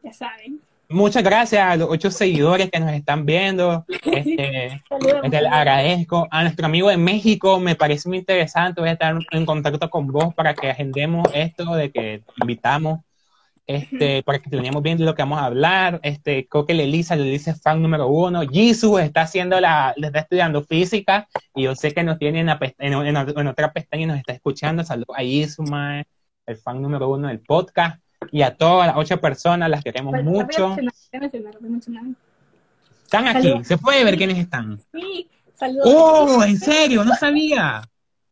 ya saben. Muchas gracias a los ocho seguidores que nos están viendo. Este, [LAUGHS] Saludos. este, le agradezco a nuestro amigo de México, me parece muy interesante. Voy a estar en contacto con vos para que agendemos esto de que invitamos, este, para que teníamos bien de lo que vamos a hablar. Este, creo que la Elisa, la Elisa es fan número uno. Jesus está haciendo la, está estudiando física y yo sé que nos tiene en, la pest- en, en- en otra pestaña y nos está escuchando. Saludos a Jesus, mae, el fan número uno del podcast. Y a todas las ocho personas, las queremos mucho. Están aquí, Saludos. se puede ver quiénes están. Sí, saludos. ¡Oh! ¿En serio? No sabía.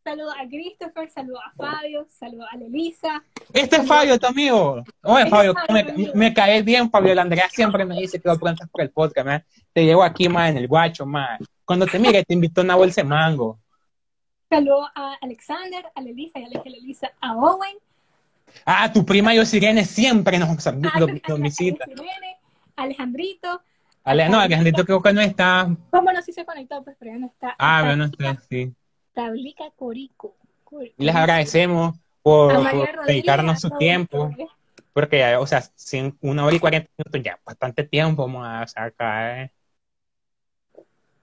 Saludos a Christopher, saludos a Fabio, saludos a Lelisa. Este es Fabio, tu amigo. Oye, Este Fabio, me, me caes bien, Fabio. La Andrea siempre me dice que lo preguntas por el podcast, man. Te llevo aquí, más en el guacho, más. Cuando te mire, te invito a una bolsa de mango. Saludos a Alexander, a Lelisa, dije a Lelisa, a Owen, Ah, tu prima Yosirene siempre nos, a, nos, a- nos a- visita. Sirene, Alejandrito, Ale, no, Alejandrito creo que no está. ¿Cómo no? Sí se conectó, pues, pero ya no está. Ah, Está bueno, está, sí. Tablica Corico. Les agradecemos por, A dedicarnos a su tiempo, porque, o sea, sin una hora y cuarenta minutos ya, bastante tiempo vamos a sacar.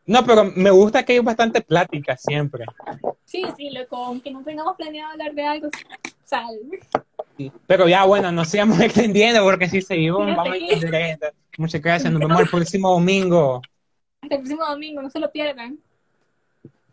No, pero me gusta que hay bastante plática siempre. Sí, sí, loco, aunque no tengamos planeado hablar de algo, sal. Sí. Pero ya, bueno, no sigamos [LAUGHS] extendiendo porque si seguimos Fíjate vamos a que- extender. Muchas gracias, nos vemos el próximo domingo. Hasta el próximo domingo, no se lo pierdan.